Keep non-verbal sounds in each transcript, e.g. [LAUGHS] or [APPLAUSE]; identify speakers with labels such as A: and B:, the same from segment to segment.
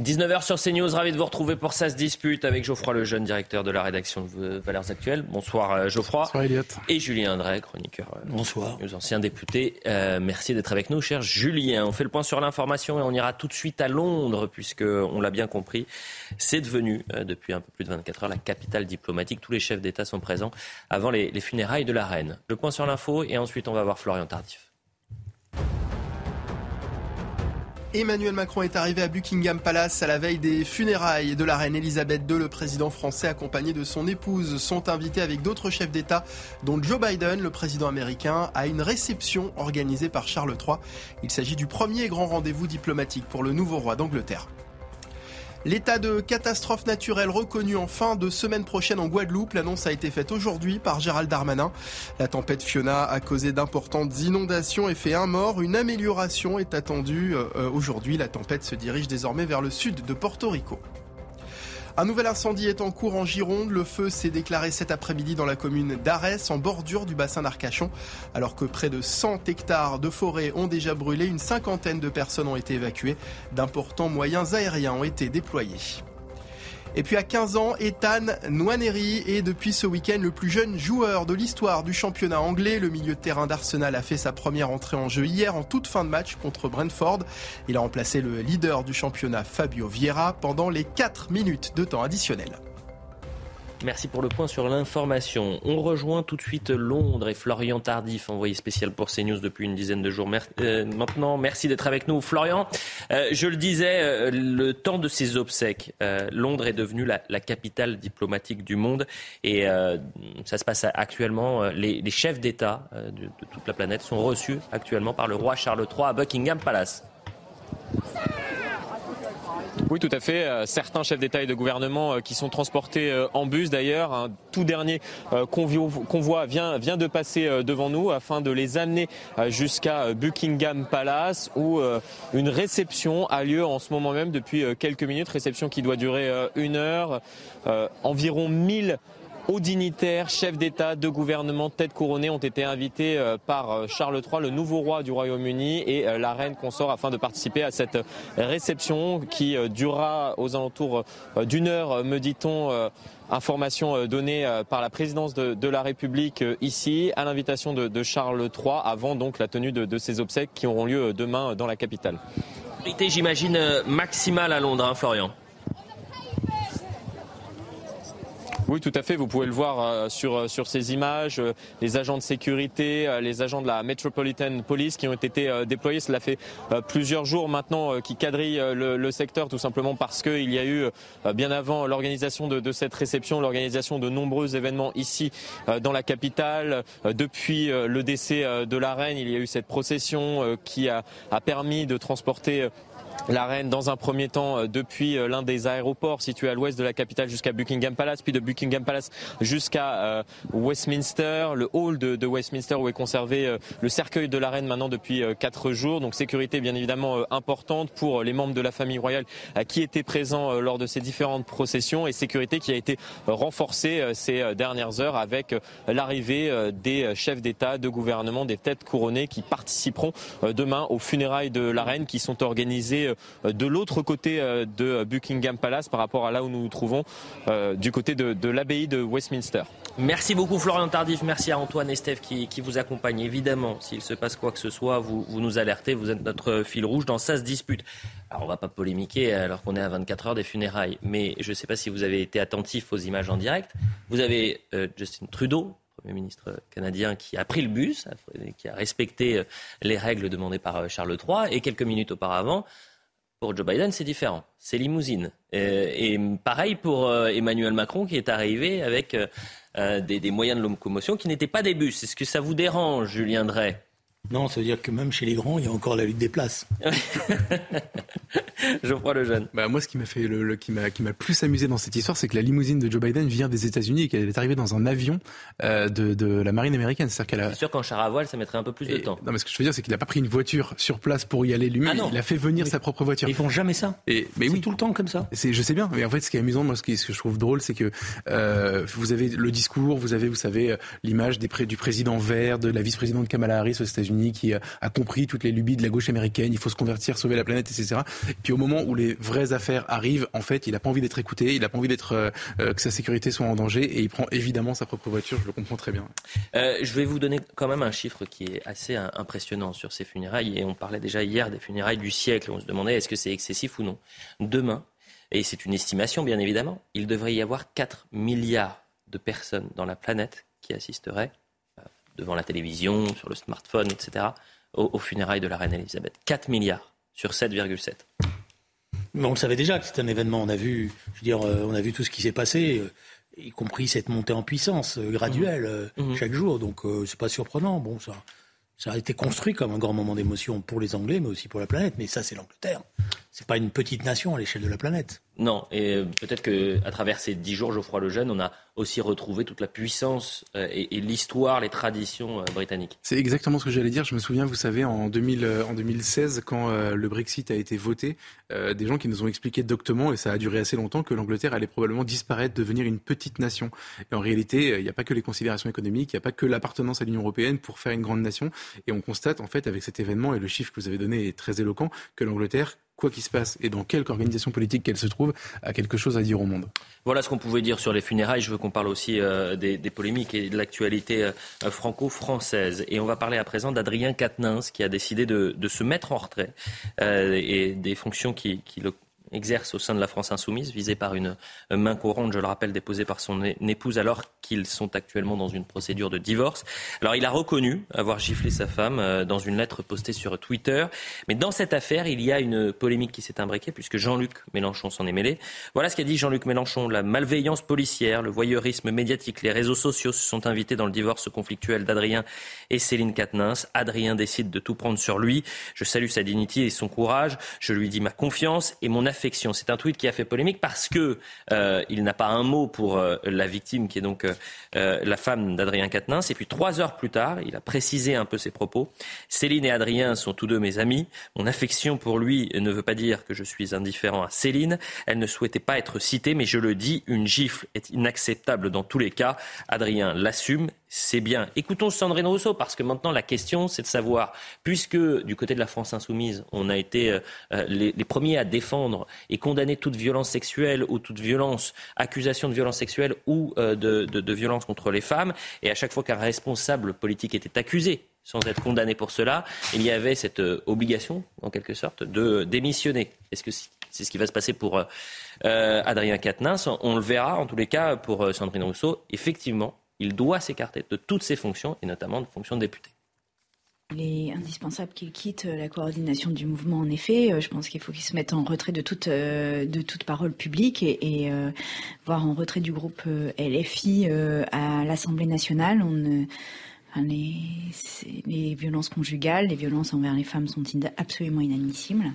A: 19h sur CNews, ravi de vous retrouver pour Ça se dispute avec Geoffroy Lejeune, directeur de la rédaction de Valeurs Actuelles. Bonsoir euh, Geoffroy.
B: Bonsoir Elliot.
A: Et Julien Drey, chroniqueur. euh,
C: Bonsoir.
A: Nos anciens députés. Euh, merci d'être avec nous, cher Julien. On fait le point sur l'information et on ira tout de suite à Londres, puisque on l'a bien compris, c'est devenu euh, depuis un peu plus de 24 heures la capitale diplomatique. Tous les chefs d'État sont présents avant les, les funérailles de la reine. Le point sur l'info et ensuite on va voir Florian Tardif.
B: Emmanuel Macron est arrivé à Buckingham Palace à la veille des funérailles de la reine Elisabeth II. Le président français accompagné de son épouse sont invités avec d'autres chefs d'État, dont Joe Biden, le président américain, à une réception organisée par Charles III. Il s'agit du premier grand rendez-vous diplomatique pour le nouveau roi d'Angleterre. L'état de catastrophe naturelle reconnu en fin de semaine prochaine en Guadeloupe. L'annonce a été faite aujourd'hui par Gérald Darmanin. La tempête Fiona a causé d'importantes inondations et fait un mort. Une amélioration est attendue euh, aujourd'hui. La tempête se dirige désormais vers le sud de Porto Rico. Un nouvel incendie est en cours en Gironde. Le feu s'est déclaré cet après-midi dans la commune d'Arès, en bordure du bassin d'Arcachon. Alors que près de 100 hectares de forêt ont déjà brûlé, une cinquantaine de personnes ont été évacuées. D'importants moyens aériens ont été déployés. Et puis à 15 ans, Ethan Nwaneri est depuis ce week-end le plus jeune joueur de l'histoire du championnat anglais. Le milieu de terrain d'Arsenal a fait sa première entrée en jeu hier en toute fin de match contre Brentford. Il a remplacé le leader du championnat Fabio Vieira pendant les 4 minutes de temps additionnel.
A: Merci pour le point sur l'information. On rejoint tout de suite Londres et Florian Tardif, envoyé spécial pour CNews depuis une dizaine de jours euh, maintenant. Merci d'être avec nous. Florian, euh, je le disais, euh, le temps de ses obsèques, Londres est devenue la, capitale diplomatique du monde et ça se passe actuellement. Les, chefs d'État de toute la planète sont reçus actuellement par le roi Charles III à Buckingham Palace.
D: Oui, tout à fait. Euh, certains chefs d'État et de gouvernement euh, qui sont transportés euh, en bus d'ailleurs. Un tout dernier convoi vient, vient de passer devant nous afin de les amener jusqu'à Buckingham Palace où une réception a lieu en ce moment même depuis quelques minutes. Réception qui doit durer une heure. Environ 1000 Hauts dignitaires, chefs d'État, de gouvernement, têtes couronnées ont été invités par Charles III, le nouveau roi du Royaume-Uni, et la reine consort afin de participer à cette réception qui durera aux alentours d'une heure, me dit-on. Information donnée par la présidence de, la République ici, à l'invitation de, de, Charles III, avant donc la tenue de, de ces obsèques qui auront lieu demain dans la capitale.
A: J'imagine maximale à Londres, hein, Florian.
D: Oui, tout à fait. Vous pouvez le voir euh, sur, sur ces images. Euh, les agents de sécurité, euh, les agents de la Metropolitan Police qui ont été euh, déployés. Cela fait euh, plusieurs jours maintenant qui quadrillent le, le, secteur, tout simplement parce qu'il y a eu, bien avant l'organisation de, de, cette réception, l'organisation de nombreux événements ici dans la capitale. Depuis le décès de la reine, il y a eu cette procession qui a, a permis de transporter la reine dans un premier temps depuis l'un des aéroports situés à l'ouest de la capitale jusqu'à Buckingham Palace, puis de Buckingham Palace jusqu'à euh, Westminster, le hall de, Westminster où est conservé euh, le cercueil de la reine maintenant depuis euh, quatre jours. Donc sécurité bien évidemment importante pour les membres de la famille royale qui étaient présents lors de ces différentes processions et sécurité qui a été renforcée ces dernières heures avec l'arrivée des chefs d'État, de gouvernement, des têtes couronnées qui participeront demain aux funérailles de la reine qui sont organisées de l'autre côté de Buckingham Palace par rapport à là où nous nous trouvons du côté de, l'abbaye de Westminster.
A: Merci beaucoup Florian Tardif, merci à Antoine et Steph qui, vous accompagnent. Évidemment, s'il se passe quoi que ce soit, vous, nous alertez, vous êtes notre fil rouge dans Ça se dispute. Alors on va pas polémiquer alors qu'on est à 24 heures des funérailles, mais je ne sais pas si vous avez été attentif aux images en direct. Vous avez euh, Justin Trudeau, Premier ministre canadien, qui a pris le bus, qui a respecté les règles demandées par Charles III, et quelques minutes auparavant, pour Joe Biden, c'est différent. C'est limousine. Et, et, pareil pour euh, Emmanuel Macron qui est arrivé avec euh, des, des, moyens de locomotion qui n'étaient pas des bus. Est-ce que ça vous dérange, Julien Drey?
C: Non, ça veut dire que même chez les grands, il y a encore la lutte des places. [LAUGHS]
A: Geoffroy le jeune.
E: Bah moi, ce qui m'a fait le, qui m'a qui m'a plus amusé dans cette histoire, c'est que la limousine de Joe Biden vient des États-Unis et qu'elle est arrivée dans un avion euh, de, de la marine américaine.
A: C'est qu'elle a... sûr qu'en char à voile, ça mettrait un peu plus de temps.
E: Non, mais ce que je veux dire, c'est qu'il n'a pas pris une voiture sur place pour y aller lui-même. Ah il a fait venir sa propre voiture.
C: Ils font jamais ça.
E: Et mais
C: oui, tout le temps comme ça.
E: C'est, je sais bien. Mais en fait, ce qui est amusant, moi, ce, qui, ce que je trouve drôle, c'est que euh, vous avez le discours, vous avez, vous savez, euh, l'image des du président vert, de la vice-présidente Kamala Harris aux États-Unis, qui a, a compris toutes les lubies de la gauche américaine. Il faut se convertir, sauver la planète, etc. Et puis au moment où les vraies affaires arrivent, en fait, il n'a pas envie d'être écouté, il n'a pas envie d'être euh, euh, que sa sécurité soit en danger, et il prend évidemment sa propre voiture. Je le comprends très bien.
A: Euh, je vais vous donner quand même un chiffre qui est assez impressionnant sur ces funérailles. Et on parlait déjà hier des funérailles du siècle. On se demandait est-ce que c'est excessif ou non. Demain, et c'est une estimation bien évidemment, il devrait y avoir 4 milliards de personnes dans la planète qui assisteraient devant la télévision, sur le smartphone, etc., aux, aux funérailles de la reine Elisabeth. 4 milliards sur 7,7.
C: Mais on le savait déjà que c'était un événement. On a vu, je veux dire, euh, on a vu tout ce qui s'est passé, euh, y compris cette montée en puissance euh, graduelle. Mmh. chaque jour. Donc c'est pas surprenant. Bon, ça, ça a été construit comme un grand moment d'émotion pour les Anglais, mais aussi pour la planète. Mais ça, c'est l'Angleterre. C'est pas une petite nation à l'échelle de la planète.
A: Non, et peut-être qu'à travers ces dix jours, Geoffroy Lejeune, on a aussi retrouvé toute la puissance euh, et, l'histoire, les traditions euh, britanniques.
E: C'est exactement ce que j'allais dire. Je me souviens, vous savez, en, 2000, euh, en 2016, quand le Brexit a été voté, des gens qui nous ont expliqué doctement, et ça a duré assez longtemps, que l'Angleterre allait probablement disparaître, devenir une petite nation. Et en réalité, il n'y a pas que les considérations économiques, il n'y a pas que l'appartenance à l'Union européenne pour faire une grande nation. Et on constate, en fait, avec cet événement, et le chiffre que vous avez donné est très éloquent, que l'Angleterre quoi qu'il se passe et dans quelque organisation politique qu'elle se trouve, a quelque chose à dire au monde.
A: Voilà ce qu'on pouvait dire sur les funérailles. Je veux qu'on parle aussi euh, des, polémiques et de l'actualité euh, franco-française. Et on va parler à présent d'Adrien Quatennens qui a décidé de, se mettre en retrait euh, et des fonctions qui, qui le exerce au sein de la France insoumise, visé par une main courante, je le rappelle, déposée par son épouse alors qu'ils sont actuellement dans une procédure de divorce. Alors il a reconnu avoir giflé sa femme euh, dans une lettre postée sur Twitter. Mais dans cette affaire, il y a une polémique qui s'est imbriquée puisque Jean-Luc Mélenchon s'en est mêlé. Voilà ce qu'a dit Jean-Luc Mélenchon. La malveillance policière, le voyeurisme médiatique, les réseaux sociaux se sont invités dans le divorce conflictuel d'Adrien et Céline Katnins. Adrien décide de tout prendre sur lui. Je salue sa dignité et son courage. Je lui dis ma confiance et mon affection. C'est un tweet qui a fait polémique parce que euh, il n'a pas un mot pour euh, la victime qui est donc euh, la femme d'Adrien Quatennens. Et puis trois heures plus tard, il a précisé un peu ses propos. Céline et Adrien sont tous deux mes amis. Mon affection pour lui ne veut pas dire que je suis indifférent à Céline. Elle ne souhaitait pas être citée, mais je le dis, une gifle est inacceptable dans tous les cas. Adrien l'assume c'est bien. Écoutons Sandrine Rousseau, parce que maintenant la question, c'est de savoir, puisque du côté de la France insoumise, on a été euh, euh, les, premiers à défendre et condamner toute violence sexuelle ou toute violence, accusation de violence sexuelle ou euh, de, violence contre les femmes, et à chaque fois qu'un responsable politique était accusé, sans être condamné pour cela, il y avait cette obligation, en quelque sorte, de démissionner. Est-ce que c'est ce qui va se passer pour Adrien Quatennens? On le verra, en tous les cas, pour Sandrine Rousseau. Effectivement, il doit s'écarter de toutes ses fonctions, et notamment de fonctions de député.
F: Il est indispensable qu'il quitte la coordination du mouvement, en effet. Euh, je pense qu'il faut qu'il se mette en retrait de toute, euh, de toute parole publique et, euh, voire en retrait du groupe LFI à l'Assemblée nationale. On les, les, violences conjugales, les violences envers les femmes sont absolument inadmissibles.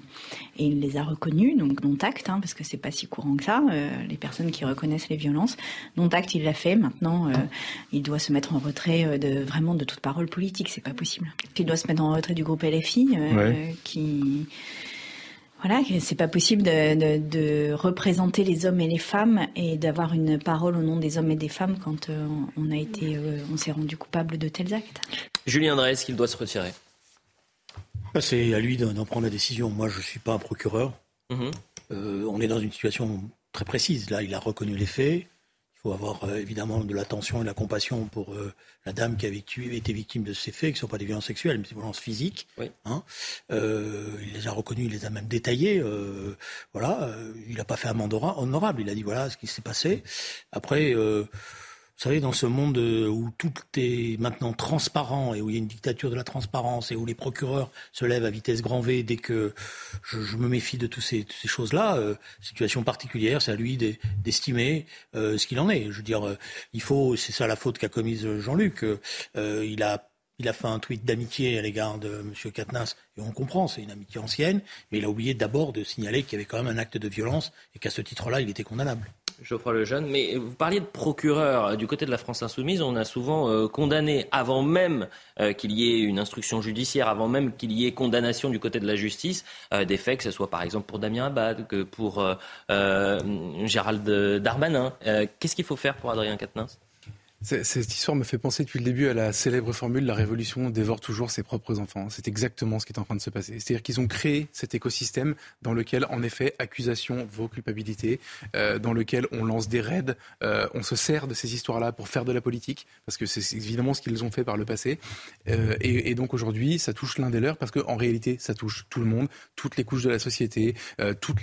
F: Et il les a reconnues, donc dont acte, hein, parce que c'est pas si courant que ça, euh, les personnes qui reconnaissent les violences. Dont acte, il l'a fait. Maintenant, euh, il doit se mettre en retrait euh, de vraiment de toute parole politique. C'est pas possible. il doit se mettre en retrait du groupe LFI, qui voilà, c'est pas possible de, de, représenter les hommes et les femmes et d'avoir une parole au nom des hommes et des femmes quand euh, on a été, euh, on s'est rendu coupable de tels actes.
A: Julien Drey, est-ce qu'il doit se retirer
C: C'est à lui d'en prendre la décision. Moi, je suis pas un procureur. Mhm. Euh, on est dans une situation très précise. Là, il a reconnu les faits. Il faut avoir euh, évidemment de l'attention et de la compassion pour euh, la dame qui a été victime de ces faits, qui ne sont pas des violences sexuelles, mais des violences physiques. Hein. Euh, il les a reconnus, il les a même détaillés. voilà, il n'a pas fait amende honorable. Il a dit voilà ce qui s'est passé. Après. Vous savez, dans ce monde euh, où tout est maintenant transparent et où il y a une dictature de la transparence et où les procureurs se lèvent à vitesse grand V dès que je, me méfie de toutes ces, choses-là, euh, situation particulière, c'est à lui d'estimer euh, ce qu'il en est. Je veux dire, il faut, c'est ça la faute qu'a commise Jean-Luc. il a il a fait un tweet d'amitié à l'égard de M. Katnas, et on comprend, c'est une amitié ancienne, mais il a oublié d'abord de signaler qu'il y avait quand même un acte de violence et qu'à ce titre-là, il était condamnable.
A: Geoffroy Lejeune, mais vous parliez de procureur. Du côté de la France Insoumise, on a souvent euh, condamné avant même euh, qu'il y ait une instruction judiciaire, avant même qu'il y ait condamnation du côté de la justice, euh, des faits, que ce soit par exemple pour Damien Abad, que pour Gérald Darmanin. Qu'est-ce qu'il faut faire pour Adrien Quatennens?
E: Cette histoire me fait penser depuis le début à la célèbre formule la révolution dévore toujours ses propres enfants. C'est exactement ce qui est en train de se passer. C'est-à-dire qu'ils ont créé cet écosystème dans lequel, en effet, accusation vaut culpabilité, euh, dans lequel on lance des raids, euh, on se sert de ces histoires-là pour faire de la politique, parce que c'est évidemment ce qu'ils ont fait par le passé. Euh, et, donc aujourd'hui, ça touche l'un des leurs, parce qu'en réalité, ça touche tout le monde, toutes les couches de la société, toute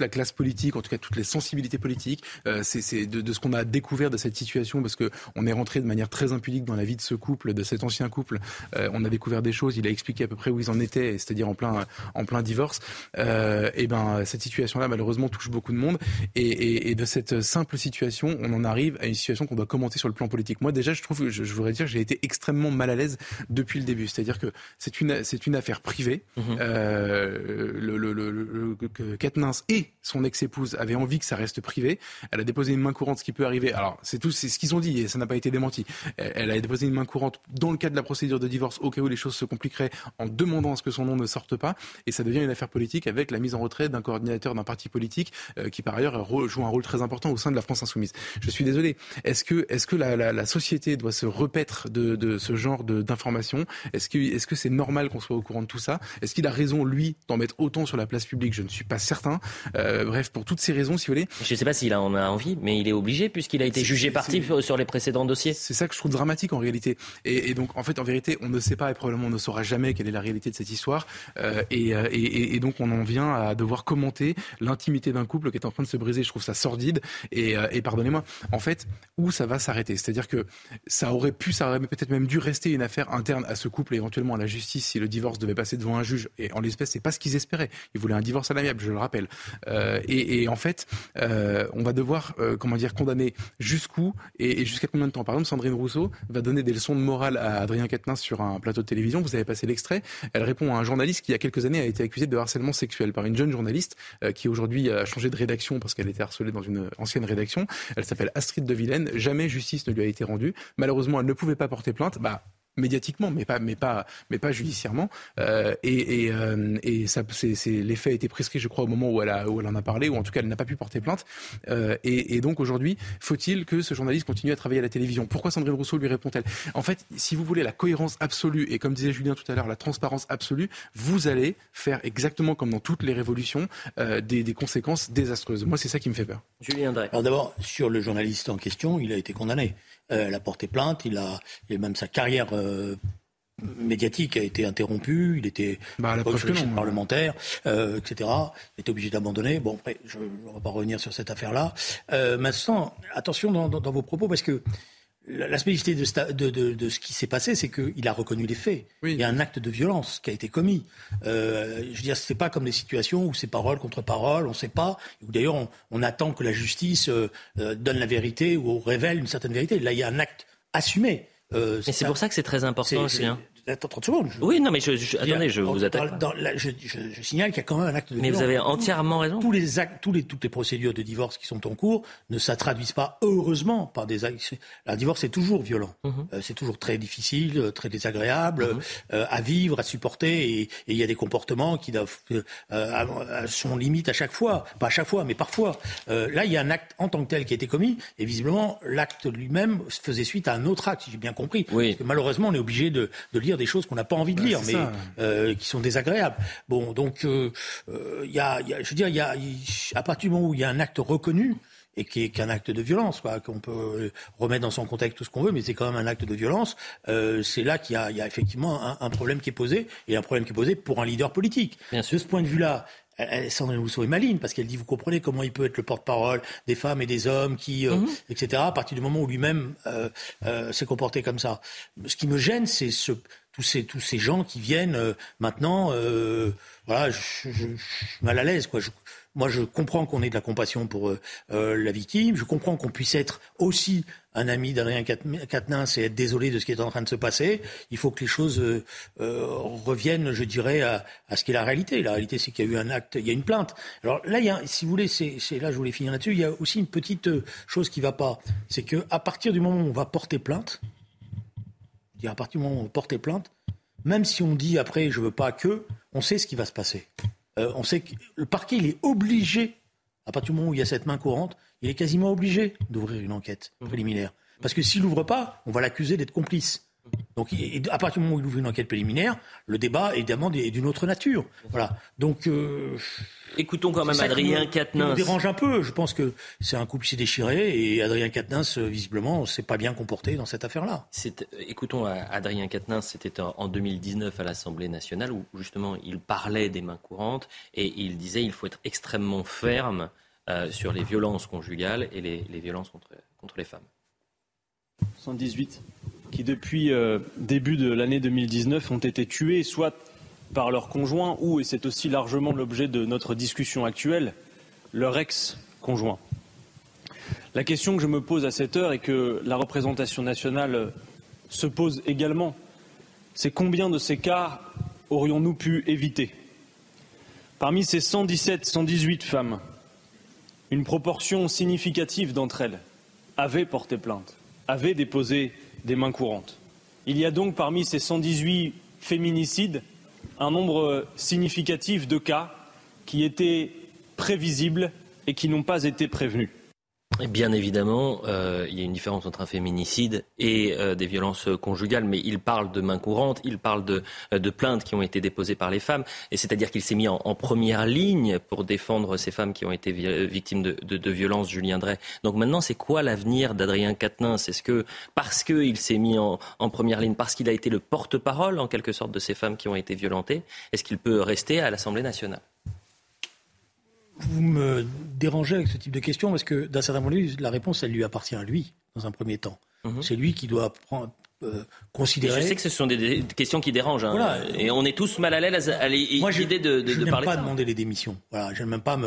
E: la classe politique, en tout cas toutes les sensibilités politiques. C'est de, ce qu'on a découvert de cette situation, parce que on est rentré de manière très impudique dans la vie de ce couple, de cet ancien couple. Euh, on a découvert des choses. Il a expliqué à peu près où ils en étaient, c'est-à-dire en plein, en plein divorce. Euh, et ben cette situation-là, malheureusement, touche beaucoup de monde. Et, de cette simple situation, on en arrive à une situation qu'on doit commenter sur le plan politique. Moi, déjà, je trouve, je, je voudrais dire, j'ai été extrêmement mal à l'aise depuis le début. C'est-à-dire que c'est une, c'est une affaire privée. Mmh. Euh, le, le, le, Katnins et son ex-épouse avaient envie que ça reste privé. Elle a déposé une main courante, ce qui peut arriver. Alors, c'est tout, c'est ce qu'ils ont dit et ça n'a pas été démenti. Elle a déposé une main courante dans le cadre de la procédure de divorce au cas où les choses se compliqueraient en demandant à ce que son nom ne sorte pas. Et ça devient une affaire politique avec la mise en retrait d'un coordinateur d'un parti politique euh, qui par ailleurs joue un rôle très important au sein de la France insoumise. Je suis désolé. Est-ce que, est-ce que la, la, la, société doit se repaître de, de ce genre d'informations? Est-ce que, est-ce que c'est normal qu'on soit au courant de tout ça? Est-ce qu'il a raison lui d'en mettre autant sur la place publique? Je ne suis pas certain. Euh, bref, pour toutes ces raisons, si vous voulez.
A: Je ne sais pas s'il en a envie, mais il est obligé puisqu'il a été jugé parti sur précédents dossiers.
E: C'est ça que je trouve dramatique en réalité. Et, et, donc, en fait, en vérité, on ne sait pas et probablement on ne saura jamais quelle est la réalité de cette histoire. Euh, et, euh, et, et, donc, on en vient à devoir commenter l'intimité d'un couple qui est en train de se briser. Je trouve ça sordide. Et, euh, pardonnez-moi, en fait, où ça va s'arrêter? C'est-à-dire que ça aurait pu, ça aurait peut-être même dû rester une affaire interne à ce couple et éventuellement à la justice si le divorce devait passer devant un juge. Et en l'espèce, c'est pas ce qu'ils espéraient. Ils voulaient un divorce à l'amiable, je le rappelle. Et, en fait, on va devoir, comment dire, condamner jusqu'où et, jusqu'à combien de temps. Par exemple, Sandrine Rousseau va donner des leçons de morale à Adrien Quatennens sur un plateau de télévision. Vous avez passé l'extrait. Elle répond à un journaliste qui, il y a quelques années, a été accusé de harcèlement sexuel par une jeune journaliste euh, qui aujourd'hui a changé de rédaction parce qu'elle était harcelée dans une ancienne rédaction. Elle s'appelle Astrid de Vilaine. Jamais justice ne lui a été rendue. Malheureusement, elle ne pouvait pas porter plainte. Bah, médiatiquement, mais pas, mais pas, mais pas judiciairement. Euh, et et, euh, et ça, c'est, c'est, l'effet a été prescrit, je crois, au moment où elle, a, où elle en a parlé, ou en tout cas, elle n'a pas pu porter plainte. Euh, et, et, donc aujourd'hui, faut-il que ce journaliste continue à travailler à la télévision? Pourquoi Sandrine Rousseau lui répond-elle? En fait, si vous voulez la cohérence absolue et comme disait Julien tout à l'heure, la transparence absolue, vous allez faire exactement comme dans toutes les révolutions euh, des, des, conséquences désastreuses. Moi, c'est ça qui me fait peur.
A: Julien Drey.
C: Alors d'abord, sur le journaliste en question, il a été condamné. Euh, elle a porté plainte, il a, même sa carrière euh, médiatique a été interrompue, il était
E: bah,
C: parlementaire, euh, etc. Il était obligé d'abandonner. Bon, après, je ne vais pas revenir sur cette affaire-là. maintenant, attention dans, vos propos, parce que la spécificité de, ce qui s'est passé, c'est qu'il a reconnu les faits. Il y a un acte de violence qui a été commis. Euh, je veux dire, c'est pas comme des situations où c'est parole contre parole, on ne sait pas. Où d'ailleurs, on, attend que la justice euh, euh, donne la vérité ou révèle une certaine vérité. Là, il y a un acte assumé.
A: Euh, c'est pour ça que c'est très important, Julien.
C: Attends 30 secondes.
A: Oui, non, mais je, je attendez, je vous attaque.
C: Dans, je, je, signale qu'il y a quand même un acte de
A: Mais vous avez entièrement raison.
C: Tous les actes, tous les, toutes les procédures de divorce qui sont en cours ne se traduisent pas, heureusement, par des actes. Un divorce est toujours violent. Mhm. euh, c'est toujours très difficile, euh, très désagréable mhm. euh, à vivre, à supporter. Et il y a des comportements qui doivent, euh, sont limites à chaque fois. Pas à chaque fois, mais parfois. là, il y a un acte en tant que tel qui a été commis. Et visiblement, l'acte lui-même faisait suite à un autre acte, si j'ai bien compris.
A: Oui.
C: Parce que malheureusement, on est obligé de, de lire des choses qu'on n'a pas envie de bah, lire, mais euh, qui sont désagréables. Bon, donc euh, euh, il y, a, y, a, je veux dire, il y a, à partir du moment où il y a un acte reconnu et qui est qu'un acte de violence, quoi, qu'on peut remettre dans son contexte tout ce qu'on veut, mais c'est quand même un acte de violence. Euh, c'est là qu'il y a, il y a effectivement un, un, problème qui est posé, et un problème qui est posé pour un leader politique.
A: Bien
C: de ce point de vue-là, Sandrine Rousseau est maligne parce qu'elle dit vous comprenez comment il peut être le porte-parole des femmes et des hommes qui euh, mhm. etc à partir du moment où lui-même euh, euh, s'est comporté comme ça. Ce qui me gêne c'est ce tous ces tous ces gens qui viennent euh, maintenant. Euh, voilà, je, je, je, suis mal à l'aise. Quoi. Moi, je comprends qu'on ait de la compassion pour euh, euh la victime. Je comprends qu'on puisse être aussi un ami d'Adrien Quatennens et être désolé de ce qui est en train de se passer. Il faut que les choses euh, euh, reviennent, je dirais, à, à ce qu'est la réalité. La réalité, c'est qu'il y a eu un acte, il y a une plainte. Alors là, il y a, si vous voulez, c'est là, je voulais finir là-dessus. Il y a aussi une petite chose qui va pas, c'est que à partir du moment où on va porter plainte, à partir du moment où on porte plainte, même si on dit après je veux pas que, on sait ce qui va se passer. Euh, on sait que le parquet il est obligé, à partir du moment où il y a cette main courante, il est quasiment obligé d'ouvrir une enquête préliminaire. Parce que s'il n'ouvre pas, on va l'accuser d'être complice. Donc, à partir du moment où il ouvre une enquête préliminaire, le débat, évidemment, est d'une autre nature. Voilà. Donc, euh,
A: écoutons quand même Adrien Quatennens. Ça
C: me dérange un peu. Je pense que c'est un couple qui s'est déchiré et Adrien Quatennens, euh, visiblement, s'est pas bien comporté dans cette affaire-là.
A: Écoutons Adrien Quatennens. C'était en 2019 à l'Assemblée nationale où justement il parlait des mains courantes et il disait il faut être extrêmement ferme euh, sur les violences conjugales et les, les violences contre, contre les femmes.
G: 118 qui, depuis euh, début de l'année 2019, ont été tués soit par leur conjoint ou, et c'est aussi largement l'objet de notre discussion actuelle, leur ex-conjoint. La question que je me pose à cette heure et que la représentation nationale se pose également, c'est combien de ces cas aurions-nous pu éviter? Parmi ces 117, 118 femmes, une proportion significative d'entre elles avaient porté plainte, avaient déposé des mains courantes. Il y a donc parmi ces 118 féminicides un nombre significatif de cas qui étaient prévisibles et qui n'ont pas été prévenus.
A: Bien évidemment, euh, il y a une différence entre un féminicide et euh, des violences conjugales, mais il parle de main courante, il parle de, euh, de plaintes qui ont été déposées par les femmes, et c'est-à-dire qu'il s'est mis en, première ligne pour défendre ces femmes qui ont été victimes de, violences, Julien Drey. Donc maintenant, c'est quoi l'avenir d'Adrien Quatennens? Est-ce que parce qu'il s'est mis en, en, première ligne, parce qu'il a été le porte-parole en quelque sorte de ces femmes qui ont été violentées, est-ce qu'il peut rester à l'Assemblée nationale?
C: Vous me dérangez avec ce type de question parce que, d'un certain point de vue, la réponse, elle lui appartient à lui, dans un premier temps. Mhm. C'est lui qui doit prendre, euh, considérer.
A: je sais que ce sont des, questions qui dérangent. Hein. Et on est tous mal à l'aise à l'idée de, de,
C: je
A: de parler.
C: Je n'aime pas demander les démissions. Voilà, je n'aime pas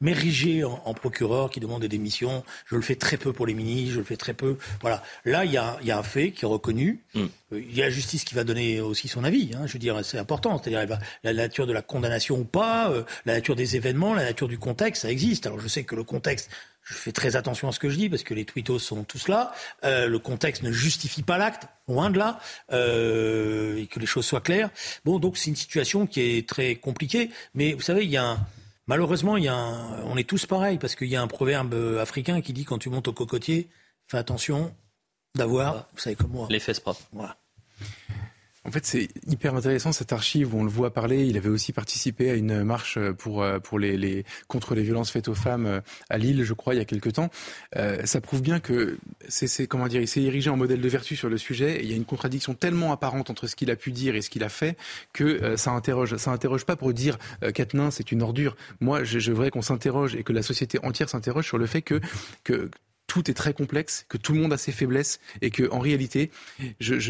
C: m'ériger en, en, procureur qui demande des démissions. Je le fais très peu pour les ministres, je le fais très peu. Voilà. Là, il y a, y a, un fait qui est reconnu. Mm. Euh, il y a la justice qui va donner aussi son avis. Hein, je veux dire, c'est important. C'est-à-dire la nature de la condamnation ou pas, euh, la nature des événements, la nature du contexte, ça existe. Alors je sais que le contexte je fais très attention à ce que je dis parce que les tweetos sont tous là. Euh, le contexte ne justifie pas l'acte, loin de là, euh, et que les choses soient claires. Bon, donc c'est une situation qui est très compliquée. Mais vous savez, il y a un, malheureusement, il y a un, on est tous pareils parce qu'il y a un proverbe africain qui dit quand tu montes au cocotier, fais attention d'avoir, vous savez comme moi,
A: les fesses propres.
C: Voilà.
E: En fait, c'est hyper intéressant cette archive où on le voit parler. Il avait aussi participé à une marche pour euh, pour les, les contre les violences faites aux femmes euh, à Lille, je crois, il y a quelque temps. Euh, ça prouve bien que c'est comment dire, il s'est érigé en modèle de vertu sur le sujet. Et il y a une contradiction tellement apparente entre ce qu'il a pu dire et ce qu'il a fait que euh, ça interroge. Ça interroge pas pour dire euh, c'est une ordure. Moi, je, je voudrais qu'on s'interroge et que la société entière s'interroge sur le fait que que tout est très complexe, que tout le monde a ses faiblesses et que en réalité,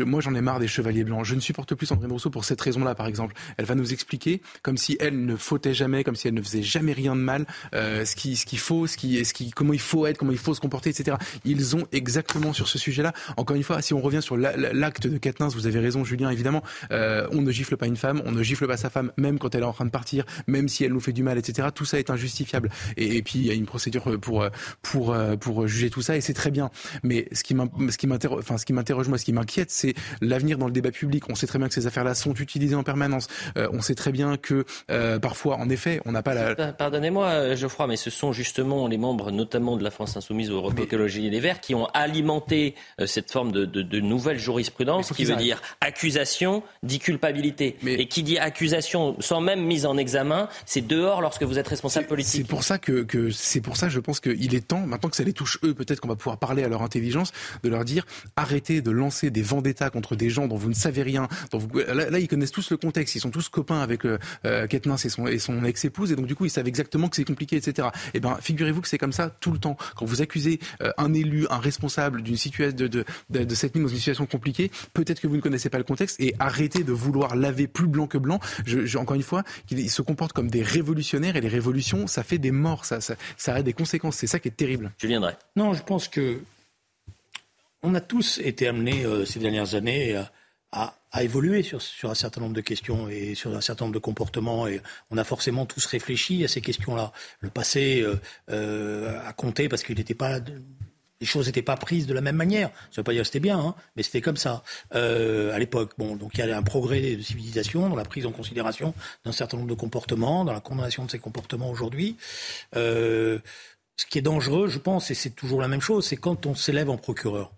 E: moi j'en ai marre des chevaliers blancs. Je ne supporte plus Sandrine Rousseau pour cette raison-là, par exemple. Elle va nous expliquer comme si elle ne fautait jamais, comme si elle ne faisait jamais rien de mal, euh, ce qui ce qu'il faut, ce qui, comment il faut être, comment il faut se comporter, etc. Ils ont exactement sur ce sujet-là. Encore une fois, si on revient sur l'acte de Katnins, vous avez raison, Julien. Évidemment, euh, on ne gifle pas une femme, on ne gifle pas sa femme, même quand elle est en train de partir, même si elle nous fait du mal, etc. Tout ça est injustifiable. Et, puis il y a une procédure pour pour pour juger tout ça et c'est très bien. Mais ce qui m'interroge, enfin ce qui m'interroge moi, ce qui m'inquiète, c'est l'avenir dans le débat public. On sait très bien que ces affaires-là sont utilisées en permanence. Euh, on sait très bien que euh, parfois, en effet, on n'a pas la.
A: Pardonnez-moi, euh, Geoffroy, mais ce sont justement les membres, notamment de la France insoumise aux Europe Écologie et les Verts, qui ont alimenté cette forme de, de, de nouvelle jurisprudence qui veut dire accusation dit culpabilité. Mais... Et qui dit accusation sans même mise en examen, c'est dehors lorsque vous êtes responsable politique.
E: C'est pour ça que, que c'est pour ça, je pense qu'il est temps maintenant que ça les touche eux peut-être qu'on va pouvoir parler à leur intelligence, de leur dire arrêtez de lancer des vendettas contre des gens dont vous ne savez rien. Dont vous... là, ils connaissent tous le contexte, ils sont tous copains avec euh, euh et son, et son ex-épouse, et donc du coup, ils savent exactement que c'est compliqué, etc. Eh ben, figurez-vous que c'est comme ça tout le temps. Quand vous accusez euh, un élu, un responsable d'une situation de, de, de, de, cette mise dans une situation compliquée, peut-être que vous ne connaissez pas le contexte, et arrêtez de vouloir laver plus blanc que blanc. Je, je, encore une fois, qu'ils se comportent comme des révolutionnaires, et les révolutions, ça fait des morts, ça, ça, ça a des conséquences. C'est ça qui est terrible.
A: Je viendrai.
C: Non, je pense que on a tous été amenés euh, ces dernières années à, à évoluer sur, un certain nombre de questions et sur un certain nombre de comportements. Et on a forcément tous réfléchi à ces questions-là. Le passé euh, euh, a compté parce qu'il n'était pas les choses n'étaient pas prises de la même manière. Ça ne veut pas dire que c'était bien, hein, mais c'était comme ça euh, à l'époque. Bon, donc il y a un progrès de civilisation dans la prise en considération d'un certain nombre de comportements, dans la condamnation de ces comportements aujourd'hui. Euh, ce qui est dangereux, je pense, et c'est toujours la même chose, c'est quand on s'élève en procureur.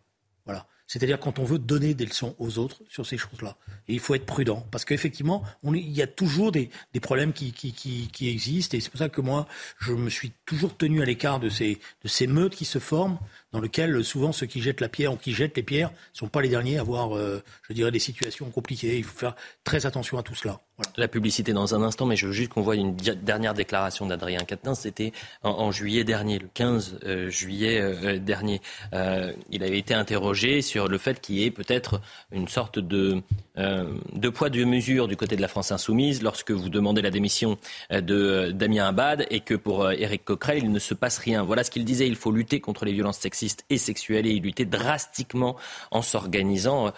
C: Voilà. C'est-à-dire quand on veut donner des leçons aux autres sur ces choses-là. Et il faut être prudent, parce qu'effectivement, il y a toujours des, problèmes qui, existent, et c'est pour ça que moi, je me suis toujours tenu à l'écart de ces, meutes qui se forment, dans lequel souvent ceux qui jettent la pierre ou qui jettent les pierres ne sont pas les derniers à avoir, euh, je dirais, des situations compliquées. Il faut faire très attention à tout cela.
A: La publicité dans un instant, mais je veux juste qu'on voit une dernière déclaration d'Adrien Quatennens. C'était en, juillet dernier, le 15 euh, juillet euh, dernier. Euh, il avait été interrogé sur le fait qu'il y ait peut-être une sorte de, poids de mesure du côté de la France insoumise lorsque vous demandez la démission de Damien Abad et que pour Éric Coquerel, il ne se passe rien. Voilà ce qu'il disait. Il faut lutter contre les violences sexistes et sexuelle et lutter drastiquement en s'organisant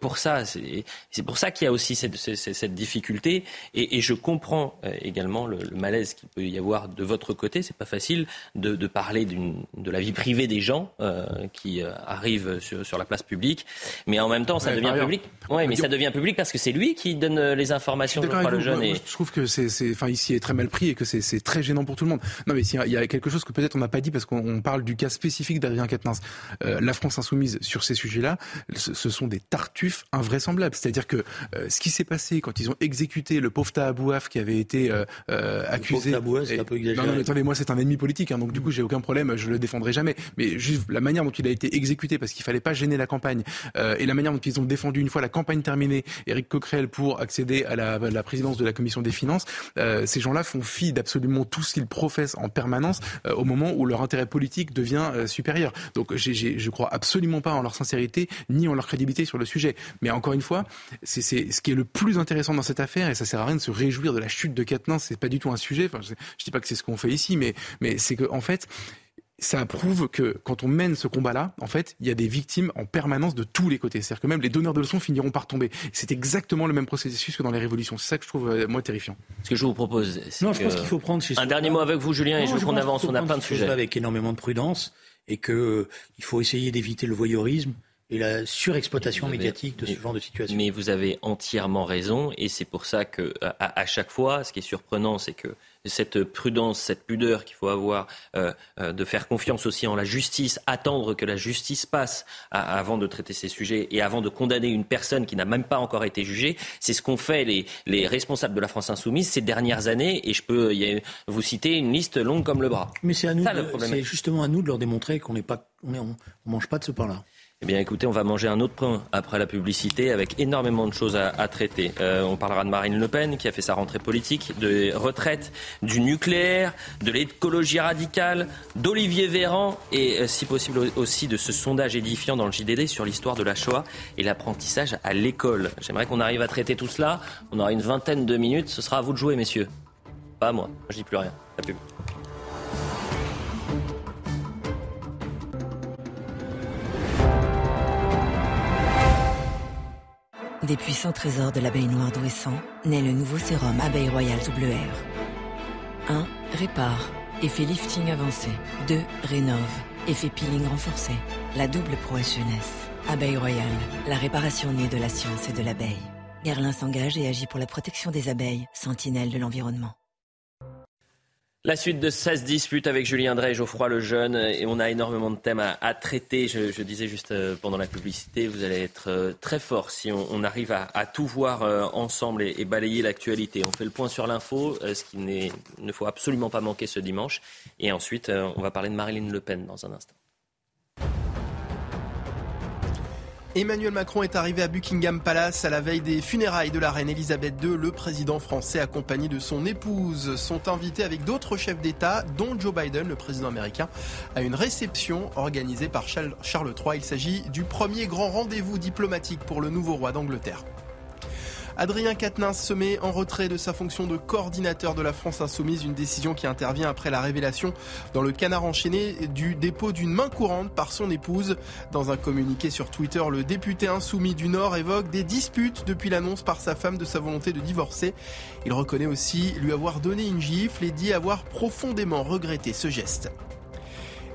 A: pour ça. C'est pour ça qu'il y a aussi cette difficulté et, et, je comprends euh, également le, le malaise qu'il peut y avoir de votre côté. C'est pas facile de, de parler de la vie privée des gens euh, qui euh, arrivent sur, sur, la place publique, mais en même temps, ça ouais, devient public. Ouais, mais ça devient public parce que c'est lui qui donne euh, les informations, je, crois, le jeune.
E: et... Je trouve que c'est, enfin, ici est très mal pris et que c'est très gênant pour tout le monde. Non, mais il y a quelque chose que peut-être on n'a pas dit parce qu'on parle du cas spécifique d'Adrien Quatennens. Euh, la France insoumise sur ces sujets-là, ce, ce, sont des tartuffes invraisemblables. C'est-à-dire que euh, ce qui s'est passé quand ils ont exécuté le pauvre Tahabouaf qui avait été euh, accusé.
C: Le pauvre c'est un peu exagéré.
E: Non, non, mais attendez, moi c'est un ennemi politique, hein, donc du coup j'ai aucun problème, je le défendrai jamais. Mais juste la manière dont il a été exécuté, parce qu'il fallait pas gêner la campagne, et la manière dont ils ont défendu une fois la campagne terminée, Éric Coquerel pour accéder à la, à la, présidence de la commission des finances, ces gens-là font fi d'absolument tout ce qu'ils professent en permanence au moment où leur intérêt politique devient supérieur. Donc j ai, j ai, je crois absolument pas en leur sincérité ni en leur crédibilité sur le sujet. Mais encore une fois, c'est ce qui est le plus intéressant dans cette affaire, et ça sert à rien de se réjouir de la chute de Quatennens, c'est pas du tout un sujet. Enfin, je, je dis pas que c'est ce qu'on fait ici, mais, mais c'est qu'en en fait, ça prouve que quand on mène ce combat-là, en fait, il y a des victimes en permanence de tous les côtés. C'est-à-dire que même les donneurs de leçons finiront par tomber. C'est exactement le même processus que dans les révolutions. C'est ça que je trouve, euh, moi, terrifiant.
A: Ce que je vous propose,
C: non, je pense qu'il faut prendre
A: un dernier mot avec vous, Julien, non, et je veux qu'on avance. On a plein de sujets.
C: Avec énormément de prudence et qu'il euh, faut essayer d'éviter le voyeurisme et la surexploitation avez, médiatique de ce
A: mais,
C: genre de situation.
A: Mais vous avez entièrement raison, et c'est pour ça que à, à, chaque fois, ce qui est surprenant, c'est que cette prudence, cette pudeur qu'il faut avoir, euh, euh, de faire confiance aussi en la justice, attendre que la justice passe à, avant de traiter ces sujets et avant de condamner une personne qui n'a même pas encore été jugée, c'est ce qu'ont fait les, les, responsables de la France insoumise ces dernières années, et je peux y, vous citer une liste longue comme le bras.
C: Mais c'est à nous, c'est justement à nous de leur démontrer qu'on n'est pas, on, est, on mange pas de ce pain-là.
A: Eh bien, écoutez, on va manger un autre pain après la publicité avec énormément de choses à, traiter. Euh, on parlera de Marine Le Pen qui a fait sa rentrée politique, de retraite, du nucléaire, de l'écologie radicale, d'Olivier Véran et, euh, si possible, aussi de ce sondage édifiant dans le JDD sur l'histoire de la Shoah et l'apprentissage à l'école. J'aimerais qu'on arrive à traiter tout cela. On aura une vingtaine de minutes. Ce sera à vous de jouer, messieurs. Pas à moi. Je dis plus rien. La pub.
H: Des puissants trésors de l'abeille noire d'Ouessant naît le nouveau sérum Abeille Royale WR. 1. Répare. Effet lifting avancé. 2. Rénove. Effet peeling renforcé. La double prouesse jeunesse. Abeille Royale. La réparation née de la science et de l'abeille. Guerlain s'engage et agit pour la protection des abeilles, sentinelle de l'environnement.
A: La suite de 16 disputes avec Julien Drey et Geoffroy Lejeune. Et on a énormément de thèmes à, traiter. Je, disais juste euh, pendant la publicité, vous allez être euh, très fort si on, arrive à, tout voir euh, ensemble et, et balayer l'actualité. On fait le point sur l'info, ce qu'il ne faut absolument pas manquer ce dimanche. Et ensuite, on va parler de Marine Le Pen dans un instant.
B: Emmanuel Macron est arrivé à Buckingham Palace à la veille des funérailles de la reine Elisabeth II. Le président français, accompagné de son épouse, sont invités avec d'autres chefs d'État, dont Joe Biden, le président américain, à une réception organisée par Charles III. Il s'agit du premier grand rendez-vous diplomatique pour le nouveau roi d'Angleterre. Adrien Quatennens se met en retrait de sa fonction de coordinateur de la France Insoumise, une décision qui intervient après la révélation dans le canard enchaîné du dépôt d'une main courante par son épouse. Dans un communiqué sur Twitter, le député insoumis du Nord évoque des disputes depuis l'annonce par sa femme de sa volonté de divorcer. Il reconnaît aussi lui avoir donné une gifle et dit avoir profondément regretté ce geste.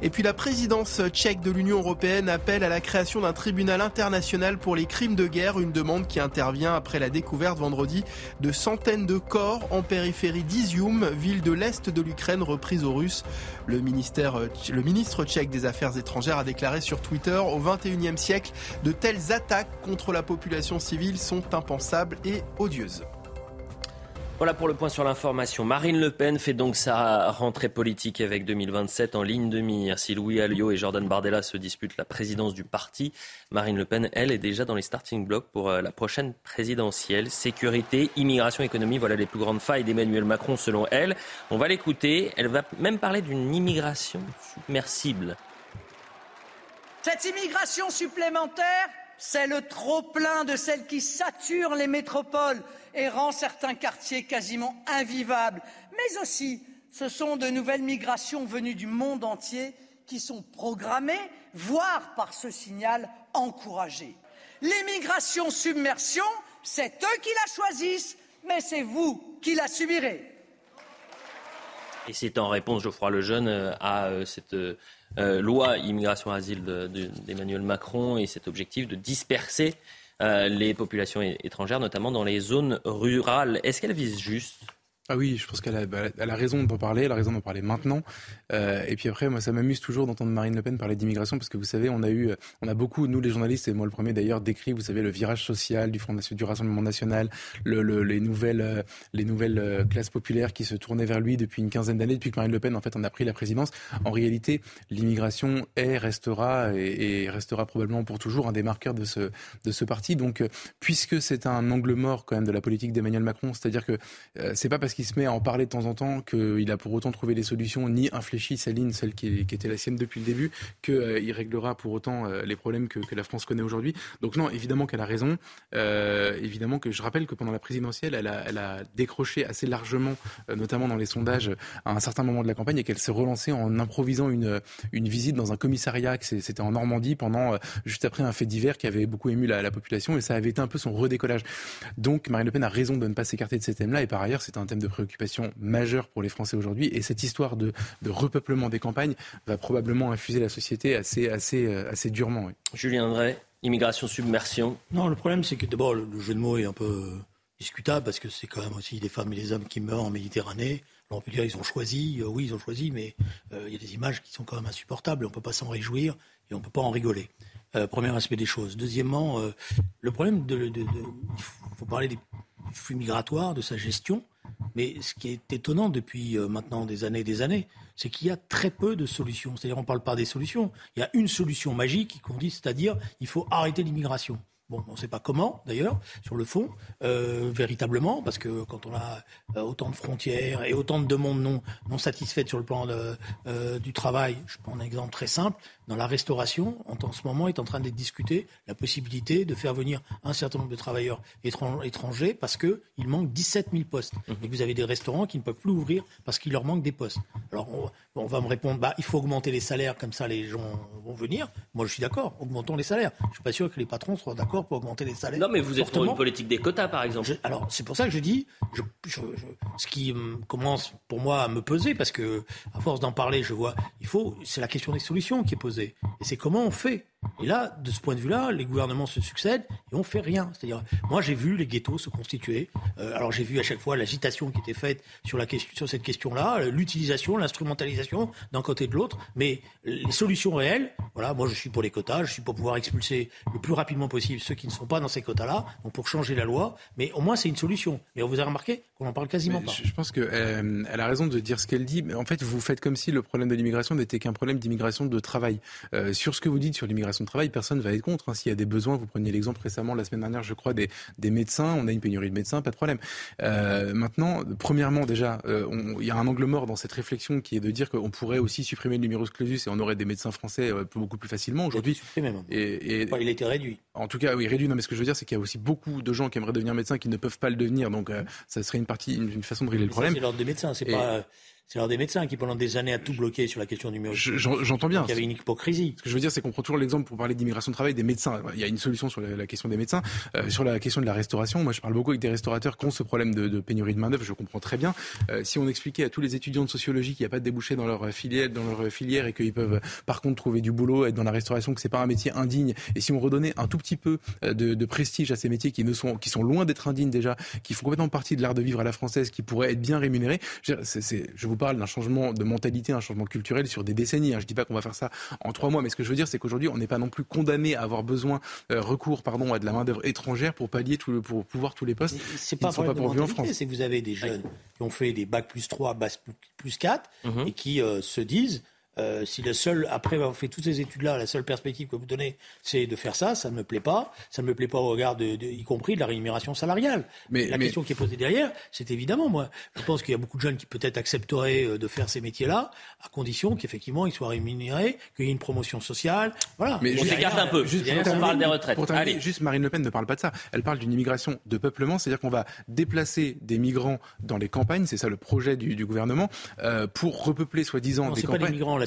B: Et puis la présidence tchèque de l'Union européenne appelle à la création d'un tribunal international pour les crimes de guerre, une demande qui intervient après la découverte vendredi de centaines de corps en périphérie d'Izium, ville de l'Est de l'Ukraine reprise aux Russes. Le, le ministre tchèque des Affaires étrangères a déclaré sur Twitter au XXIe siècle, de telles attaques contre la population civile sont impensables et odieuses.
A: Voilà pour le point sur l'information. Marine Le Pen fait donc sa rentrée politique avec 2027 en ligne de mire. Si Louis Alliot et Jordan Bardella se disputent la présidence du parti, Marine Le Pen, elle, est déjà dans les starting blocks pour euh, la prochaine présidentielle. Sécurité, immigration, économie, voilà les plus grandes failles d'Emmanuel Macron selon elle. On va l'écouter. Elle va même parler d'une immigration submersible.
I: Cette immigration supplémentaire, c'est le trop-plein de celle qui sature les métropoles et rend certains quartiers quasiment invivables. Mais aussi, ce sont de nouvelles migrations venues du monde entier qui sont programmées, voire par ce signal encouragées. L'immigration submersion, c'est eux qui la choisissent, mais c'est vous qui la subirez.
A: Et c'est en réponse, Geoffroy Lejeune, euh, à euh, cette euh, loi immigration-asile d'Emmanuel Macron et cet objectif de disperser les populations étrangères, notamment dans les zones rurales. Est-ce qu'elle vise juste
E: ah oui, je pense qu'elle a, bah, a raison d'en parler, elle a raison d'en parler maintenant. Euh, et puis après, moi, ça m'amuse toujours d'entendre Marine Le Pen parler d'immigration parce que vous savez, on a eu, on a beaucoup, nous les journalistes et moi le premier d'ailleurs, décrit, vous savez, le virage social du Front du Rassemblement National, le, les nouvelles, euh, les nouvelles euh, classes populaires qui se tournaient vers lui depuis une quinzaine d'années, depuis que Marine Le Pen en fait en a pris la présidence. En réalité, l'immigration est, restera et, et, restera probablement pour toujours un des marqueurs de ce, de ce parti. Donc, puisque c'est un angle mort quand même de la politique d'Emmanuel Macron, c'est-à-dire que c'est pas parce qui se met à en parler de temps en temps, qu'il a pour autant trouvé les solutions, ni infléchi sa ligne, celle qui, était la sienne depuis le début, qu'il euh, réglera pour autant euh, les problèmes que, la France connaît aujourd'hui. Donc non, évidemment qu'elle a raison. Euh, évidemment que je rappelle que pendant la présidentielle, elle a, décroché assez largement, notamment dans les sondages, à un certain moment de la campagne, et qu'elle s'est relancée en improvisant une, visite dans un commissariat, c'était en Normandie, pendant juste après un fait divers qui avait beaucoup ému la, la population, et ça avait été un peu son redécollage. Donc Marine Le Pen a raison de ne pas s'écarter de ces thèmes-là, et par ailleurs, c'est un thème de préoccupation majeure pour les Français aujourd'hui. Et cette histoire de, repeuplement des campagnes va probablement infuser la société assez, assez, euh, assez durement.
A: Julien Drey, immigration, submersion.
C: Non, le problème, c'est que d'abord, le, jeu de mots est un peu discutable parce que c'est quand même aussi des femmes et des hommes qui meurent en Méditerranée. on peut dire ils ont choisi, euh, oui, ils ont choisi, mais euh, il y a des images qui sont quand même insupportables. On ne peut pas s'en réjouir et on ne peut pas en rigoler. premier aspect des choses. Deuxièmement, le problème de, il faut parler des flux migratoires, de sa gestion. Mais ce qui est étonnant depuis euh, maintenant des années et des années, c'est qu'il y a très peu de solutions. C'est-à-dire, on ne parle pas des solutions. Il y a une solution magique qu'on dit, c'est-à-dire, il faut arrêter l'immigration. Bon, on ne sait pas comment, d'ailleurs, sur le fond, euh, véritablement, parce que quand on a euh, autant de frontières et autant de demandes non, non satisfaites sur le plan de, du travail, je prends un exemple très simple, dans la restauration, en, ce moment, est en train d'être discuté la possibilité de faire venir un certain nombre de travailleurs étrangers parce qu'il manque 17 000 postes. Mhm. Et vous avez des restaurants qui ne peuvent plus ouvrir parce qu'il leur manque des postes. Alors, on, va me répondre, bah, il faut augmenter les salaires, comme ça les gens vont venir. Moi, je suis d'accord, augmentons les salaires. Je ne suis pas sûr que les patrons soient d'accord pour augmenter les salaires.
A: Non, mais vous êtes pour une politique des quotas, par exemple.
C: alors, c'est pour ça que je dis, ce qui commence pour moi à me peser, parce que à force d'en parler, je vois, il faut, c'est la question des solutions qui est posée. Et c'est comment on fait et là, de ce point de vue-là, les gouvernements se succèdent et on fait rien. C'est-à-dire, moi, j'ai vu les ghettos se constituer. Euh, alors, j'ai vu à chaque fois l'agitation qui était faite sur, la question, sur cette question-là, l'utilisation, l'instrumentalisation d'un côté et de l'autre. Mais les solutions réelles, voilà, moi, je suis pour les quotas, je suis pour pouvoir expulser le plus rapidement possible ceux qui ne sont pas dans ces quotas-là, donc pour changer la loi. Mais au moins, c'est une solution. Mais vous a remarqué qu'on n'en parle quasiment pas.
E: Je pense qu'elle euh, elle a raison de dire ce qu'elle dit. En fait, vous faites comme si le problème de l'immigration n'était qu'un problème d'immigration de travail. Euh, sur ce que vous dites sur l'immigration l'immigration de travail, personne ne va être contre. Hein. S'il y a des besoins, vous preniez l'exemple récemment, la semaine dernière, je crois, des, des médecins. On a une pénurie de médecins, pas de problème. Euh, maintenant, premièrement, déjà, euh, il y a un angle mort dans cette réflexion qui est de dire qu'on pourrait aussi supprimer le numerus clausus et on aurait des médecins français euh, beaucoup plus facilement aujourd'hui.
C: Et, et, il a été réduit.
E: En tout cas, oui, réduit. Non, mais ce que je veux dire, c'est qu'il y a aussi beaucoup de gens qui aimeraient devenir médecins qui ne peuvent pas le devenir. Donc, ça serait une partie, une, façon de régler le problème.
C: C'est l'ordre des médecins, c'est pas c'est l'ordre des médecins qui, pendant des années, a tout bloqué sur la question du numéro.
E: J'entends bien.
C: il y avait une hypocrisie.
E: Ce que je veux dire, c'est qu'on prend toujours l'exemple pour parler d'immigration de travail des médecins. Il y a une solution sur la, question des médecins. Euh, sur la question de la restauration, moi, je parle beaucoup avec des restaurateurs qui ont ce problème de, pénurie de main-d'œuvre. Je comprends très bien. Euh, si on expliquait à tous les étudiants de sociologie qu'il n'y a pas de débouché dans leur filière, dans leur filière et qu'ils peuvent, par contre, trouver du boulot, être dans la restauration, que c'est pas un métier indigne, et si on redonnait un tout petit peu euh, de, de prestige à ces métiers qui ne sont, qui sont loin d'être indignes déjà, qui font complètement partie de l'art de vivre à la française, qui pourraient être bien rémunérés, je, je vous parle d'un changement de mentalité, un changement culturel sur des décennies. Hein. Je ne dis pas qu'on va faire ça en trois mois, mais ce que je veux dire, c'est qu'aujourd'hui, on n'est pas non plus condamné à avoir besoin, euh, recours pardon, à de la main-d'œuvre étrangère pour pallier, tout le, pour pouvoir tous les postes.
C: C'est pas, pas pour en France. C'est que vous avez des jeunes qui ont fait des bacs plus 3, bac plus 4 mhm. et qui euh, se disent euh, si le seul, après avoir fait toutes ces études-là, la seule perspective que vous donnez, c'est de faire ça, ça ne me plaît pas. Ça ne me plaît pas au regard, de, y compris de la rémunération salariale. Mais la question qui est posée derrière, c'est évidemment, moi, je pense qu'il y a beaucoup de jeunes qui peut-être accepteraient euh, de faire ces métiers-là, à condition qu'effectivement ils soient rémunérés, qu'il y ait une promotion sociale. Voilà.
A: Mais on s'écarte un peu. Juste on parle des retraites.
E: Allez. Juste Marine Le Pen ne parle pas de ça. Elle parle d'une immigration de peuplement, c'est-à-dire qu'on va déplacer des migrants dans les campagnes, c'est ça le projet du, du gouvernement, euh, pour repeupler soi-disant des campagnes.
C: Pas les migrants,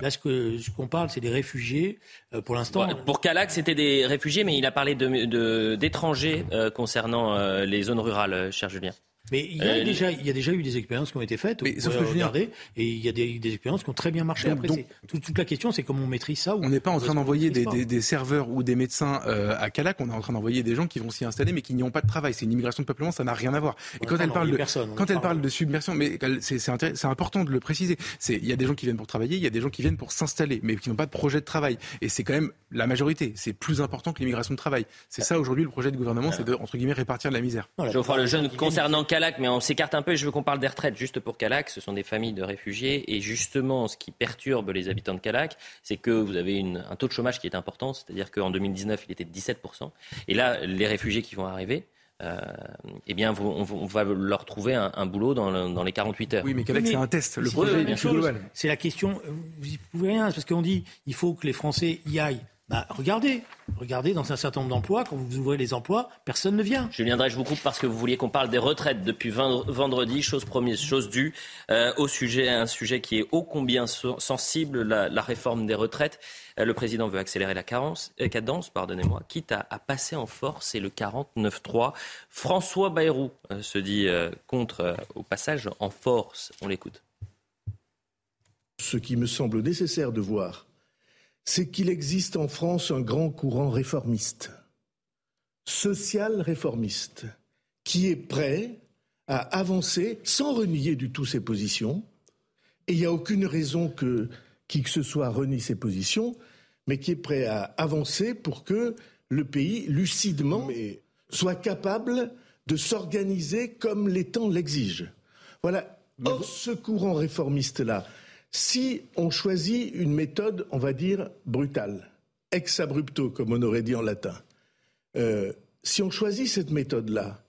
C: là, ce qu'on ce qu'on parle, c'est des réfugiés. Euh, pour l'instant.
A: pour Calac, c'était des réfugiés, mais il a parlé d'étrangers de, euh, concernant euh, les zones rurales, cher Julien.
C: Mais il y, a euh, déjà, il y a déjà eu des expériences qui ont été faites. Mais sauf que regarder, et il y a des, des, expériences qui ont très bien marché. Après, donc, toute, la question, c'est comment on maîtrise ça.
E: on n'est pas en train d'envoyer des, des, des, serveurs ou des médecins euh, à Calac. On est en train d'envoyer des gens qui vont s'y installer, mais qui n'y ont pas de travail. C'est une immigration de peuplement, ça n'a rien à voir. Et quand elle parle de, quand elle parle de submersion, mais c'est important de le préciser. Il y a des gens qui viennent pour travailler, il y a des gens qui viennent pour s'installer, mais qui n'ont pas de projet de travail. Et c'est quand même la majorité. C'est plus important que l'immigration de travail. C'est ça aujourd'hui le projet du gouvernement, c'est de entre guillemets répartir de la misère.
A: Je vais le jeune concernant Calac, mais on s'écarte un peu, je veux qu'on parle des retraites. Juste pour Calac, ce sont des familles de réfugiés. Et justement, ce qui perturbe les habitants de Calac, c'est que vous avez une, un taux de chômage qui est important. C'est-à-dire qu'en 2019, il était de 17%. Et là, les réfugiés qui vont arriver, euh, eh bien, on, va leur trouver un, boulot dans, les 48 heures.
E: Oui, mais Calac, c'est un test. Le projet est global.
C: C'est la question. Vous n'y pouvez rien, parce qu'on dit il faut que les Français y aillent. Bah, regardez, regardez dans un certain nombre d'emplois, quand vous ouvrez les emplois, personne ne vient.
A: Je viendrai, je vous coupe parce que vous vouliez qu'on parle des retraites depuis vendredi, chose promise, chose due, euh, au sujet, un sujet qui est ô combien sensible, la, réforme des retraites. Euh, le président veut accélérer la euh, cadence, pardonnez-moi, quitte à, passer en force et le 49-3. François Bayrou se dit contre au passage en force. On l'écoute.
J: Ce qui me semble nécessaire de voir c'est qu'il existe en France un grand courant réformiste, social réformiste, qui est prêt à avancer sans renier du tout ses positions. Et il n'y a aucune raison que qui que ce soit renie ses positions, mais qui est prêt à avancer pour que le pays, lucidement, soit capable de s'organiser comme les temps l'exigent. Voilà. Or, ce courant réformiste-là, si on choisit une méthode, on va dire, brutale, ex abrupto, comme on aurait dit en latin, euh, si on choisit cette méthode-là,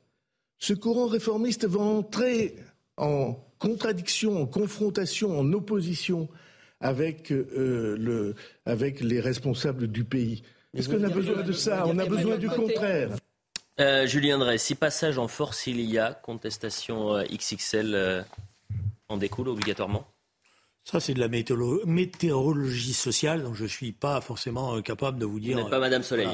J: ce courant réformiste va entrer en contradiction, en confrontation, en opposition avec, euh, le, avec les responsables du pays. Est-ce qu'on a besoin de ça? On a besoin du contraire.
A: Euh, Julien Drey, si passage en force il y a, contestation XXL en découle obligatoirement?
C: Ça, c'est de la météorologie sociale, donc je ne suis pas forcément euh, capable de vous dire.
A: Vous n'êtes pas Madame Soleil.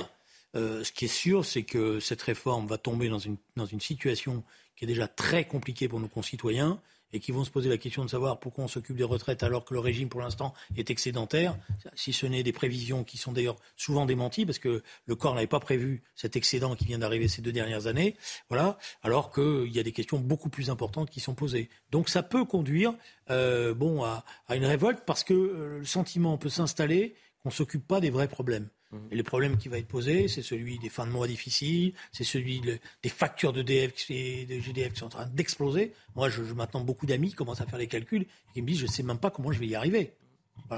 C: Euh, ce qui est sûr, c'est que cette réforme va tomber dans une, dans une situation qui est déjà très compliquée pour nos concitoyens et qui vont se poser la question de savoir pourquoi on s'occupe des retraites alors que le régime pour l'instant est excédentaire, si ce n'est des prévisions qui sont d'ailleurs souvent démenties parce que le corps n'avait pas prévu cet excédent qui vient d'arriver ces deux dernières années, voilà, alors qu'il y a des questions beaucoup plus importantes qui sont posées. Donc ça peut conduire euh, bon, à, à, une révolte parce que euh, le sentiment peut s'installer qu'on ne s'occupe pas des vrais problèmes. Mhm. Et le problème qui va être posé, c'est celui des fins de mois difficiles, c'est celui des factures de, DF, de GDF qui sont en train d'exploser. Moi, je, je, maintenant, beaucoup d'amis commencent à faire les calculs et qui me disent, je ne sais même pas comment je vais y arriver.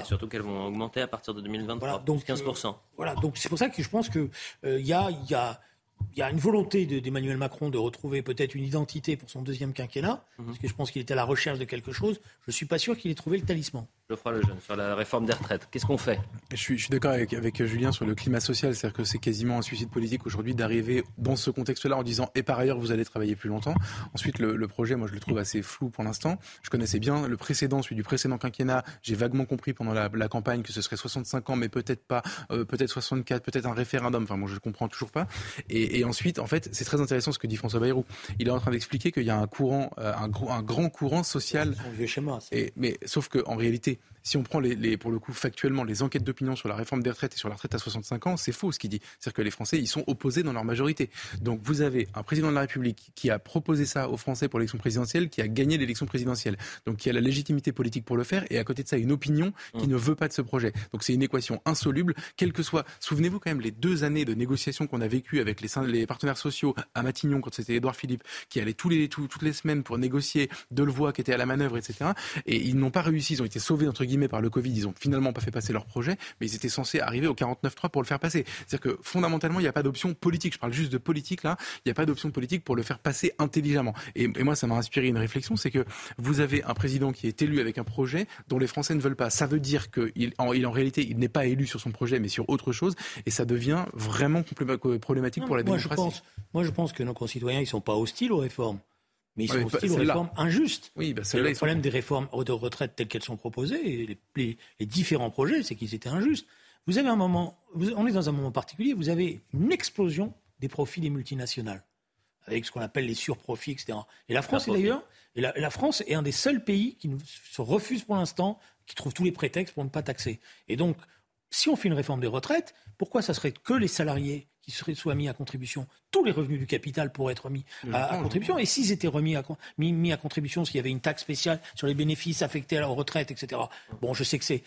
A: surtout qu'elles vont augmenter à partir de 2023, donc, 15%.
C: voilà, donc c'est pour ça que je pense qu'il y a, y a il y a une volonté d'Emmanuel Macron de retrouver peut-être une identité pour son deuxième quinquennat, mhm. parce que je pense qu'il était à la recherche de quelque chose. Je ne suis pas sûr qu'il ait trouvé le talisman.
A: Geoffroy Lejeune, sur la réforme des retraites, qu'est-ce qu'on fait?
E: Je suis, je suis d'accord avec, avec, Julien sur le climat social, c'est-à-dire que c'est quasiment un suicide politique aujourd'hui d'arriver dans ce contexte-là en disant et par ailleurs vous allez travailler plus longtemps. Ensuite, le, projet, moi je le trouve assez flou pour l'instant. Je connaissais bien le précédent, celui du précédent quinquennat. J'ai vaguement compris pendant la, campagne que ce serait 65 ans, mais peut-être pas, euh, peut-être 64, peut-être un référendum. Enfin, moi je ne comprends toujours pas. Et, et ensuite, en fait, c'est très intéressant ce que dit François Bayrou. Il est en train d'expliquer qu'il y a un courant, euh, un, un, grand courant social. Et, mais sauf qu'en réalité, si on prend les, pour le coup factuellement les enquêtes d'opinion sur la réforme des retraites et sur la retraite à 65 ans, c'est faux ce qu'il dit. C'est-à-dire que les Français, ils sont opposés dans leur majorité. Donc vous avez un président de la République qui a proposé ça aux Français pour l'élection présidentielle, qui a gagné l'élection présidentielle, donc qui a la légitimité politique pour le faire, et à côté de ça, une opinion qui mmh. ne veut pas de ce projet. Donc c'est une équation insoluble, quel que soit. Souvenez-vous quand même les deux années de négociations qu'on a vécues avec les, les, partenaires sociaux à Matignon quand c'était Édouard Philippe, qui allait tous les, toutes les semaines pour négocier, Delevoye qui était à la manœuvre, etc. Et ils n'ont pas réussi, ils ont été sauvés entre guillemets par le Covid, ils ont finalement pas fait passer leur projet, mais ils étaient censés arriver au 49.3 pour le faire passer. C'est-à-dire que fondamentalement, il n'y a pas d'option politique. Je parle juste de politique là. Il n'y a pas d'option politique pour le faire passer intelligemment. Et, moi, ça m'a inspiré une réflexion, c'est que vous avez un président qui est élu avec un projet dont les Français ne veulent pas. Ça veut dire qu'il en, il, en réalité, il n'est pas élu sur son projet, mais sur autre chose, et ça devient vraiment problématique pour la
C: moi,
E: démocratie.
C: Je pense, moi, je pense que nos concitoyens, ils sont pas hostiles aux réformes. Mais ils sont hostiles aux réformes injustes.
E: Oui, bah
C: le problème des réformes de retraite telles qu'elles sont proposées, et les, les, différents projets, c'est qu'ils étaient injustes. Vous avez un moment, on est dans un moment particulier, vous avez une explosion des profits des multinationales, avec ce qu'on appelle les surprofits, etc. Et la France, d'ailleurs, et la, France est un des seuls pays qui se refuse pour l'instant, qui trouve tous les prétextes pour ne pas taxer. Et donc, si on fait une réforme des retraites, pourquoi ça serait que les salariés qui seraient soit mis à contribution Tous les revenus du capital pourraient être mis à, contribution. Et s'ils étaient remis à, mis, mis à contribution, s'il y avait une taxe spéciale sur les bénéfices affectés à la retraite, etc. Bon, je sais que c'est,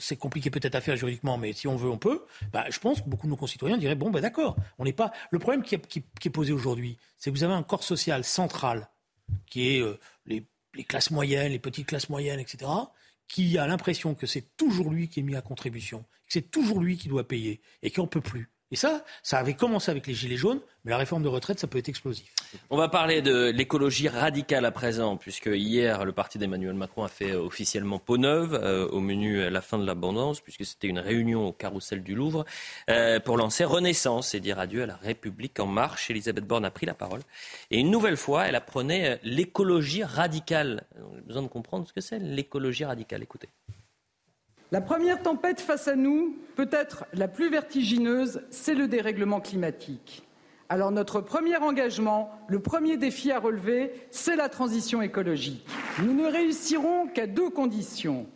C: c'est compliqué peut-être à faire juridiquement, mais si on veut, on peut. Bah, je pense que beaucoup de nos concitoyens diraient bon, ben d'accord, on n'est pas. Le problème qui est, qui, est posé aujourd'hui, c'est que vous avez un corps social central qui est euh, les, les classes moyennes, les petites classes moyennes, etc qui a l'impression que c'est toujours lui qui est mis à contribution, que c'est toujours lui qui doit payer et qu'on ne peut plus. Et ça, ça avait commencé avec les Gilets jaunes, mais la réforme de retraite, ça peut être explosif.
A: On va parler de l'écologie radicale à présent, puisque hier, le parti d'Emmanuel Macron a fait officiellement peau neuve euh, au menu La fin de l'abondance, puisque c'était une réunion au carrousel du Louvre, euh, pour lancer Renaissance et dire adieu à la République en marche. Elisabeth Borne a pris la parole. Et une nouvelle fois, elle apprenait euh, l'écologie radicale. On a besoin de comprendre ce que c'est l'écologie radicale. Écoutez.
K: La première tempête face à nous, peut-être la plus vertigineuse, c'est le dérèglement climatique. Alors notre premier engagement, le premier défi à relever, c'est la transition écologique. Nous ne réussirons qu'à deux conditions.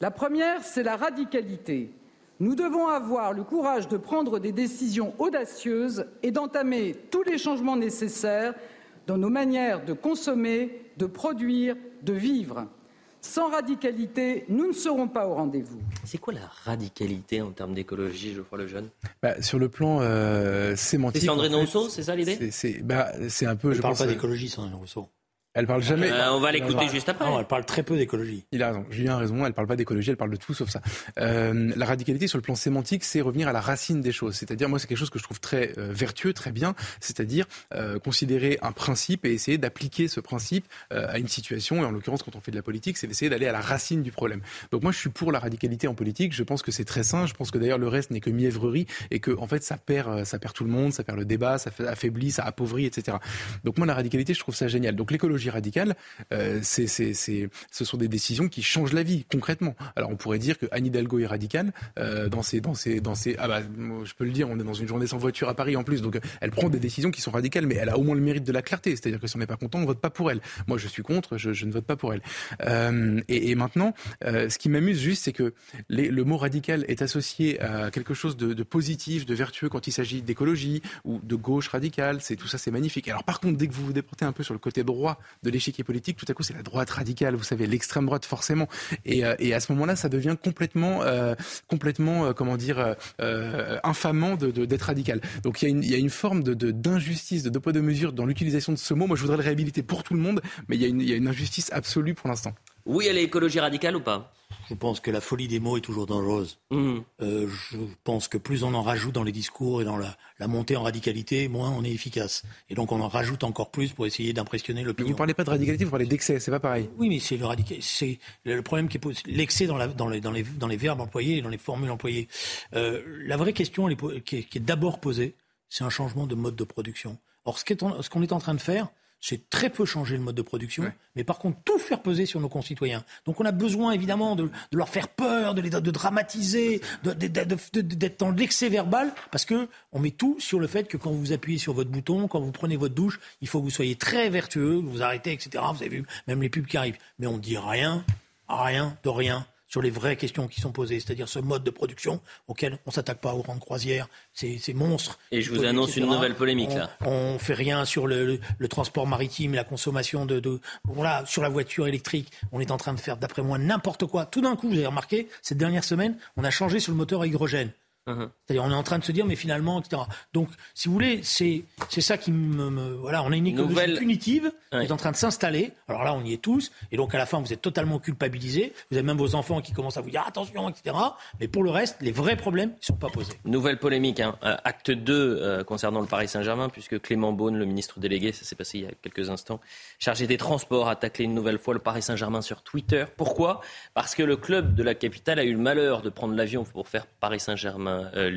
K: La première, c'est la radicalité. Nous devons avoir le courage de prendre des décisions audacieuses et d'entamer tous les changements nécessaires dans nos manières de consommer, de produire, de vivre. Sans radicalité, nous ne serons pas au rendez-vous.
A: C'est quoi la radicalité en termes d'écologie, je crois, le jeune
E: bah, Sur le plan euh, sémantique.
A: C'est Sandrine Rousseau, c'est ça l'idée?
E: C'est bah, un peu.
C: Je
E: ne
C: parle pas euh, d'écologie, Sandrine Rousseau.
E: Elle parle jamais.
A: Euh, on va l'écouter juste après.
C: Non, elle parle très peu d'écologie.
E: Il a raison. Julien a raison. Elle parle pas d'écologie. Elle parle de tout sauf ça. Euh, la radicalité sur le plan sémantique, c'est revenir à la racine des choses. C'est-à-dire, moi, c'est quelque chose que je trouve très euh, vertueux, très bien. C'est-à-dire euh, considérer un principe et essayer d'appliquer ce principe euh, à une situation. Et en l'occurrence, quand on fait de la politique, c'est d'essayer d'aller à la racine du problème. Donc moi, je suis pour la radicalité en politique. Je pense que c'est très sain. Je pense que d'ailleurs le reste n'est que mièvrerie et que en fait, ça perd, ça perd tout le monde, ça perd le débat, ça affaiblit, ça appauvrit, etc. Donc moi, la radicalité, je trouve ça génial. Donc l'écologie radicale. Euh, c'est, ce sont des décisions qui changent la vie concrètement. Alors on pourrait dire que Anne Hidalgo est radicale euh, dans ses, dans ses, dans ses, ah bah, je peux le dire, on est dans une journée sans voiture à Paris en plus, donc elle prend des décisions qui sont radicales, mais elle a au moins le mérite de la clarté, c'est-à-dire que si on n'est pas content, on vote pas pour elle. Moi, je suis contre, je, ne vote pas pour elle. Euh, et, maintenant, ce qui m'amuse juste, c'est que le mot radical est associé à quelque chose de, de positif, de vertueux quand il s'agit d'écologie ou de gauche radicale. C'est tout ça, c'est magnifique. Alors par contre, dès que vous vous déportez un peu sur le côté droit de l'échiquier politique, tout à coup c'est la droite radicale, vous savez, l'extrême droite forcément. Et, euh, à ce moment-là, ça devient complètement, euh, complètement, euh, comment dire, infamant d'être de, radical. Donc il y a une, forme de d'injustice, de deux poids deux mesures dans l'utilisation de ce mot. Moi, je voudrais le réhabiliter pour tout le monde, mais il y il y a une injustice absolue pour l'instant.
A: Oui, elle est écologie radicale ou pas?
C: Je pense que la folie des mots est toujours dangereuse. Mmh. Euh, je pense que plus on en rajoute dans les discours et dans la, montée en radicalité, moins on est efficace. Et donc on en rajoute encore plus pour essayer d'impressionner l'opinion.
E: Vous ne parlez pas de radicalité, vous parlez d'excès, c'est pas pareil.
C: Oui, mais c'est le c'est le problème qui est l'excès dans, dans, les, dans, les, dans les verbes employés et dans les formules employées. Euh, la vraie question qui est, qui est d'abord posée, c'est un changement de mode de production. Or, ce qu'on est en train de faire, c'est très peu changer le mode de production, mais par contre tout faire peser sur nos concitoyens. Donc on a besoin évidemment de, leur faire peur, de les de dramatiser, d'être dans l'excès verbal, parce que on met tout sur le fait que quand vous appuyez sur votre bouton, quand vous prenez votre douche, il faut que vous soyez très vertueux, que vous arrêtez, etc. Vous avez vu même les pubs qui arrivent, mais on dit rien, rien de rien sur les vraies questions qui sont posées, c'est-à-dire ce mode de production auquel on s'attaque pas aux grandes croisières, ces, ces monstres.
A: Et je vous annonce une nouvelle polémique là.
C: On fait rien sur le, transport maritime, la consommation de, de voilà, sur la voiture électrique. On est en train de faire, d'après moi, n'importe quoi. Tout d'un coup, vous avez remarqué, cette dernière semaine, on a changé sur le moteur à hydrogène. C'est-à-dire, on est en train de se dire, mais finalement, etc. Donc, si vous voulez, c'est c'est ça qui me, voilà, on a une écologie punitive qui est en train de s'installer. Alors là, on y est tous, et donc à la fin, vous êtes totalement culpabilisés. Vous avez même vos enfants qui commencent à vous dire attention, etc. Mais pour le reste, les vrais problèmes ne sont pas posés.
A: Nouvelle polémique, hein. Euh, acte 2 euh, concernant le Paris Saint-Germain, puisque Clément Beaune, le ministre délégué, ça s'est passé il y a quelques instants, chargé des transports, a taclé une nouvelle fois le Paris Saint-Germain sur Twitter. Pourquoi? Parce que le club de la capitale a eu le malheur de prendre l'avion pour faire Paris Euh,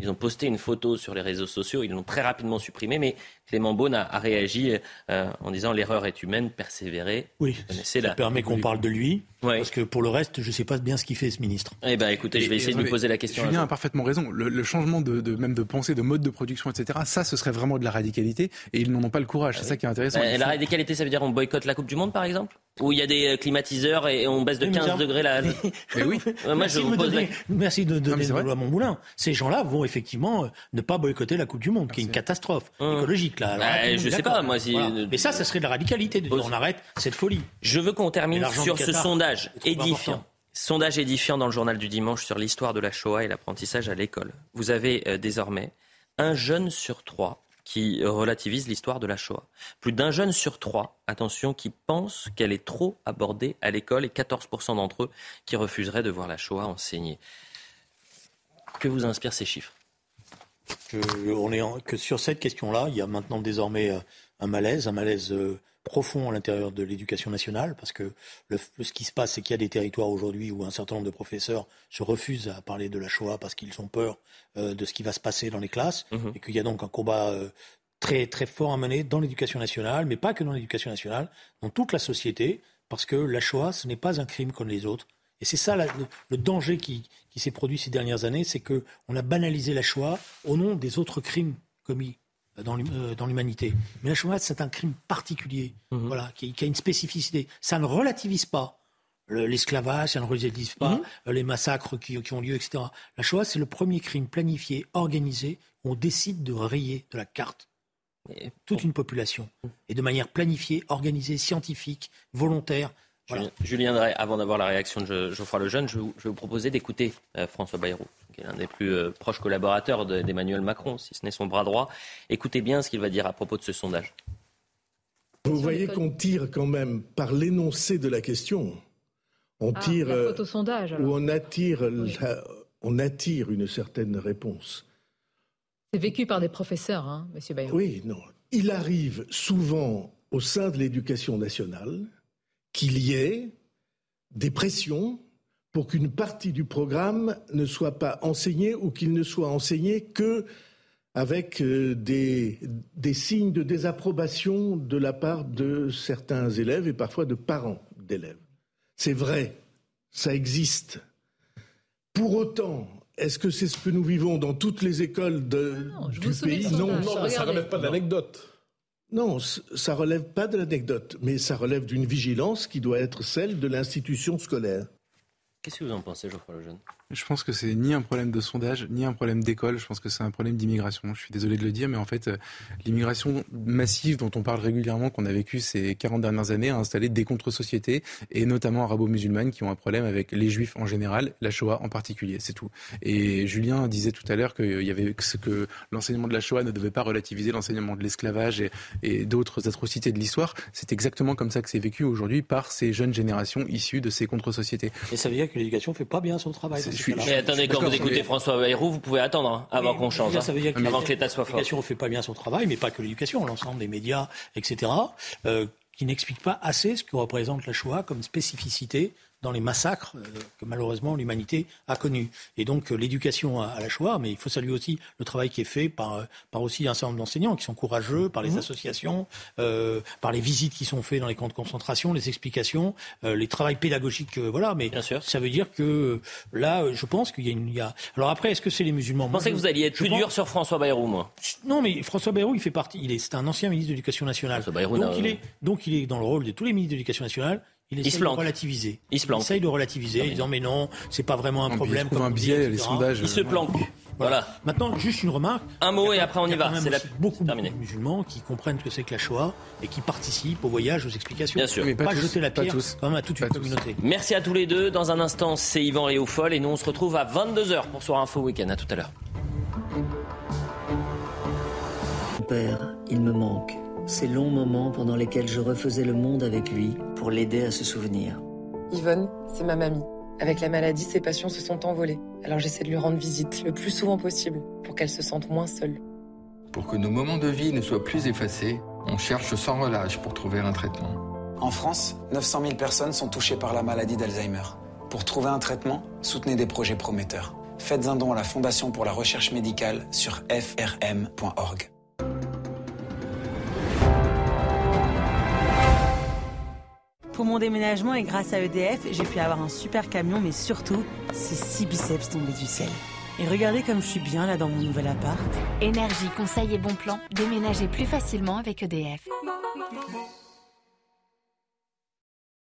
A: ils ont posté une photo sur les réseaux sociaux, ils l'ont très rapidement supprimée, mais Clément Beaune a, réagi euh, en disant l'erreur est humaine, persévérer.
C: Oui, ça permet qu'on parle de lui, parce que pour le reste, je ne sais pas bien ce qu'il fait ce ministre.
A: Eh ben, écoutez, je vais essayer de lui poser la question.
E: Julien a parfaitement raison. Le, changement de, même de pensée, de mode de production, etc. Ça, ce serait vraiment de la radicalité, et ils n'en ont pas le courage. C'est ah ça qui est intéressant.
A: Euh, la radicalité, ça veut dire on boycotte la Coupe du Monde, par exemple? Où il y a des climatiseurs et on baisse de 15 degrés la.
E: Mais oui. [LAUGHS]
C: Moi, merci, je de donner, merci de donner le à mon moulin. Ces gens-là vont effectivement euh, ne pas boycotter la Coupe du Monde, qui est une catastrophe hum. écologique. Là.
A: Bah, je sais pas, moi. Si...
C: Mais ça, ça serait de la radicalité. De dire, on arrête cette folie.
A: Je veux qu'on termine sur ce sondage édifiant. Sondage édifiant dans le journal du dimanche sur l'histoire de la Shoah et l'apprentissage à l'école. Vous avez euh, désormais un jeune sur trois qui relativise l'histoire de la Shoah. Plus d'un jeune sur trois, attention, qui pense qu'elle est trop abordée à l'école et 14% d'entre eux qui refuseraient de voir la Shoah enseignée. Que vous inspirent ces chiffres?
C: Que, on est que sur cette question-là, il y a maintenant désormais euh, un malaise, un malaise euh, profond à l'intérieur de l'éducation nationale, parce que ce qui se passe, c'est qu'il y a des territoires aujourd'hui où un certain nombre de professeurs se refusent à parler de la Shoah parce qu'ils ont peur euh, de ce qui va se passer dans les classes, mhm. et qu'il y a donc un combat très très fort à mener dans l'éducation nationale, mais pas que dans l'éducation nationale, dans toute la société, parce que la Shoah, ce n'est pas un crime comme les autres. Et c'est ça le, danger qui, s'est produit ces dernières années, c'est qu'on a banalisé la Shoah au nom des autres crimes commis euh, dans l'humanité. Mais la Shoah, c'est un crime particulier, mhm. voilà, qui, a une spécificité. Ça ne relativise pas l'esclavage, ça ne relativise pas mhm. euh, les massacres qui, ont lieu, etc. La Shoah, c'est le premier crime planifié, organisé, où on décide de rayer de la carte toute une population, et de manière planifiée, organisée, scientifique, volontaire.
A: Julien Drey, avant d'avoir la réaction de Geoffroy Lejeune, je, je vais vous proposer d'écouter euh, François Bayrou, qui est l'un des plus euh, proches collaborateurs d'Emmanuel Macron, si ce n'est son bras droit. Écoutez bien ce qu'il va dire à propos de ce sondage.
J: Vous voyez qu'on tire quand même par l'énoncé de la question. On ah, tire.
L: Euh, ou
J: on attire, on attire une certaine réponse.
L: C'est vécu par des professeurs, hein, M. Bayrou.
J: Oui, non. Il arrive souvent au sein de l'éducation nationale qu'il y ait des pressions pour qu'une partie du programme ne soit pas enseignée ou qu'il ne soit enseigné que avec euh, des, des, signes de désapprobation de la part de certains élèves et parfois de parents d'élèves. C'est vrai, ça existe. Pour autant, est-ce que c'est ce que nous vivons dans toutes les écoles de, du pays?
E: Non, non, ça ne relève pas de l'anecdote.
J: Non, ça relève pas de l'anecdote, mais ça relève d'une vigilance qui doit être celle de l'institution scolaire.
A: Qu'est-ce que vous en pensez, Geoffroy Lejeune?
E: Je pense que c'est ni un problème de sondage, ni un problème d'école. Je pense que c'est un problème d'immigration. Je suis désolé de le dire, mais en fait, euh, l'immigration massive dont on parle régulièrement, qu'on a vécu ces 40 dernières années, a installé des contre-sociétés, et notamment arabo-musulmanes, qui ont un problème avec les juifs en général, la Shoah en particulier. C'est tout. Et Julien disait tout à l'heure qu'il y avait que l'enseignement de la Shoah ne devait pas relativiser l'enseignement de l'esclavage et, et d'autres atrocités de l'histoire. C'est exactement comme ça que c'est vécu aujourd'hui par ces jeunes générations issues de ces contre-sociétés.
C: Et ça veut dire que l'éducation fait pas bien son travail.
A: Mais attendez, quand vous écoutez François Bayrou, vous pouvez attendre hein, avant qu'on change, hein, avant que l'État soit fort.
C: L'éducation ne fait pas bien son travail, mais pas que l'éducation, l'ensemble des médias, etc., euh, qui n'explique pas assez ce que représente la Shoah comme spécificité dans les massacres euh, que malheureusement l'humanité a connus. Et donc euh, l'éducation à, la Shoah, mais il faut saluer aussi le travail qui est fait par, euh, par aussi un certain nombre d'enseignants qui sont courageux, par les mmh. associations, euh, par les visites qui sont faites dans les camps de concentration, les explications, euh, les travails pédagogiques, voilà. Mais
A: Bien sûr.
C: ça veut dire que là, je pense qu'il y a une... Il y a... Alors après, est-ce que c'est les musulmans?
A: Vous pensez que vous alliez être plus dur sur François Bayrou, moi
C: Non, mais François Bayrou, il fait partie... Il est, c'est un ancien ministre de l'Éducation nationale.
A: Bayrou,
C: donc, il est, donc il est dans le rôle de tous les ministres de l'Éducation nationale il essaye de relativiser.
A: Il, se planque.
C: il essaye de relativiser en disant mais non, c'est pas vraiment un problème.
E: Comme un biais, les sondages.
A: Il se planque. Voilà.
C: Maintenant, juste une remarque.
A: Un mot et après on y, va.
C: C'est la... beaucoup, de musulmans qui comprennent ce que c'est que la Shoah et qui participent au voyage, aux explications.
A: Bien sûr.
C: Mais
A: pas,
C: jeter la pierre
E: tous.
C: quand même à toute une communauté.
A: Merci à tous les deux. Dans un instant, c'est Yvan Léofold et nous on se retrouve à 22h pour Soir Info Week-end. À tout à l'heure.
M: Père, il me manque. Ces longs moments pendant lesquels je refaisais le monde avec lui pour l'aider à se souvenir.
N: Yvonne, c'est ma mamie. Avec la maladie, ses passions se sont envolées. Alors j'essaie de lui rendre visite le plus souvent possible pour qu'elle se sente moins seule.
O: Pour que nos moments de vie ne soient plus effacés, on cherche sans relâche pour trouver un traitement.
P: En France, 900 000 personnes sont touchées par la maladie d'Alzheimer. Pour trouver un traitement, soutenez des projets prometteurs. Faites un don à la Fondation pour la recherche médicale sur frm.org.
Q: Pour mon déménagement et grâce à EDF, j'ai pu avoir un super camion, mais surtout, ces six biceps tombés du ciel. Et regardez comme je suis bien là dans mon nouvel appart.
R: Énergie, conseil et bon plan, déménagez plus facilement avec EDF.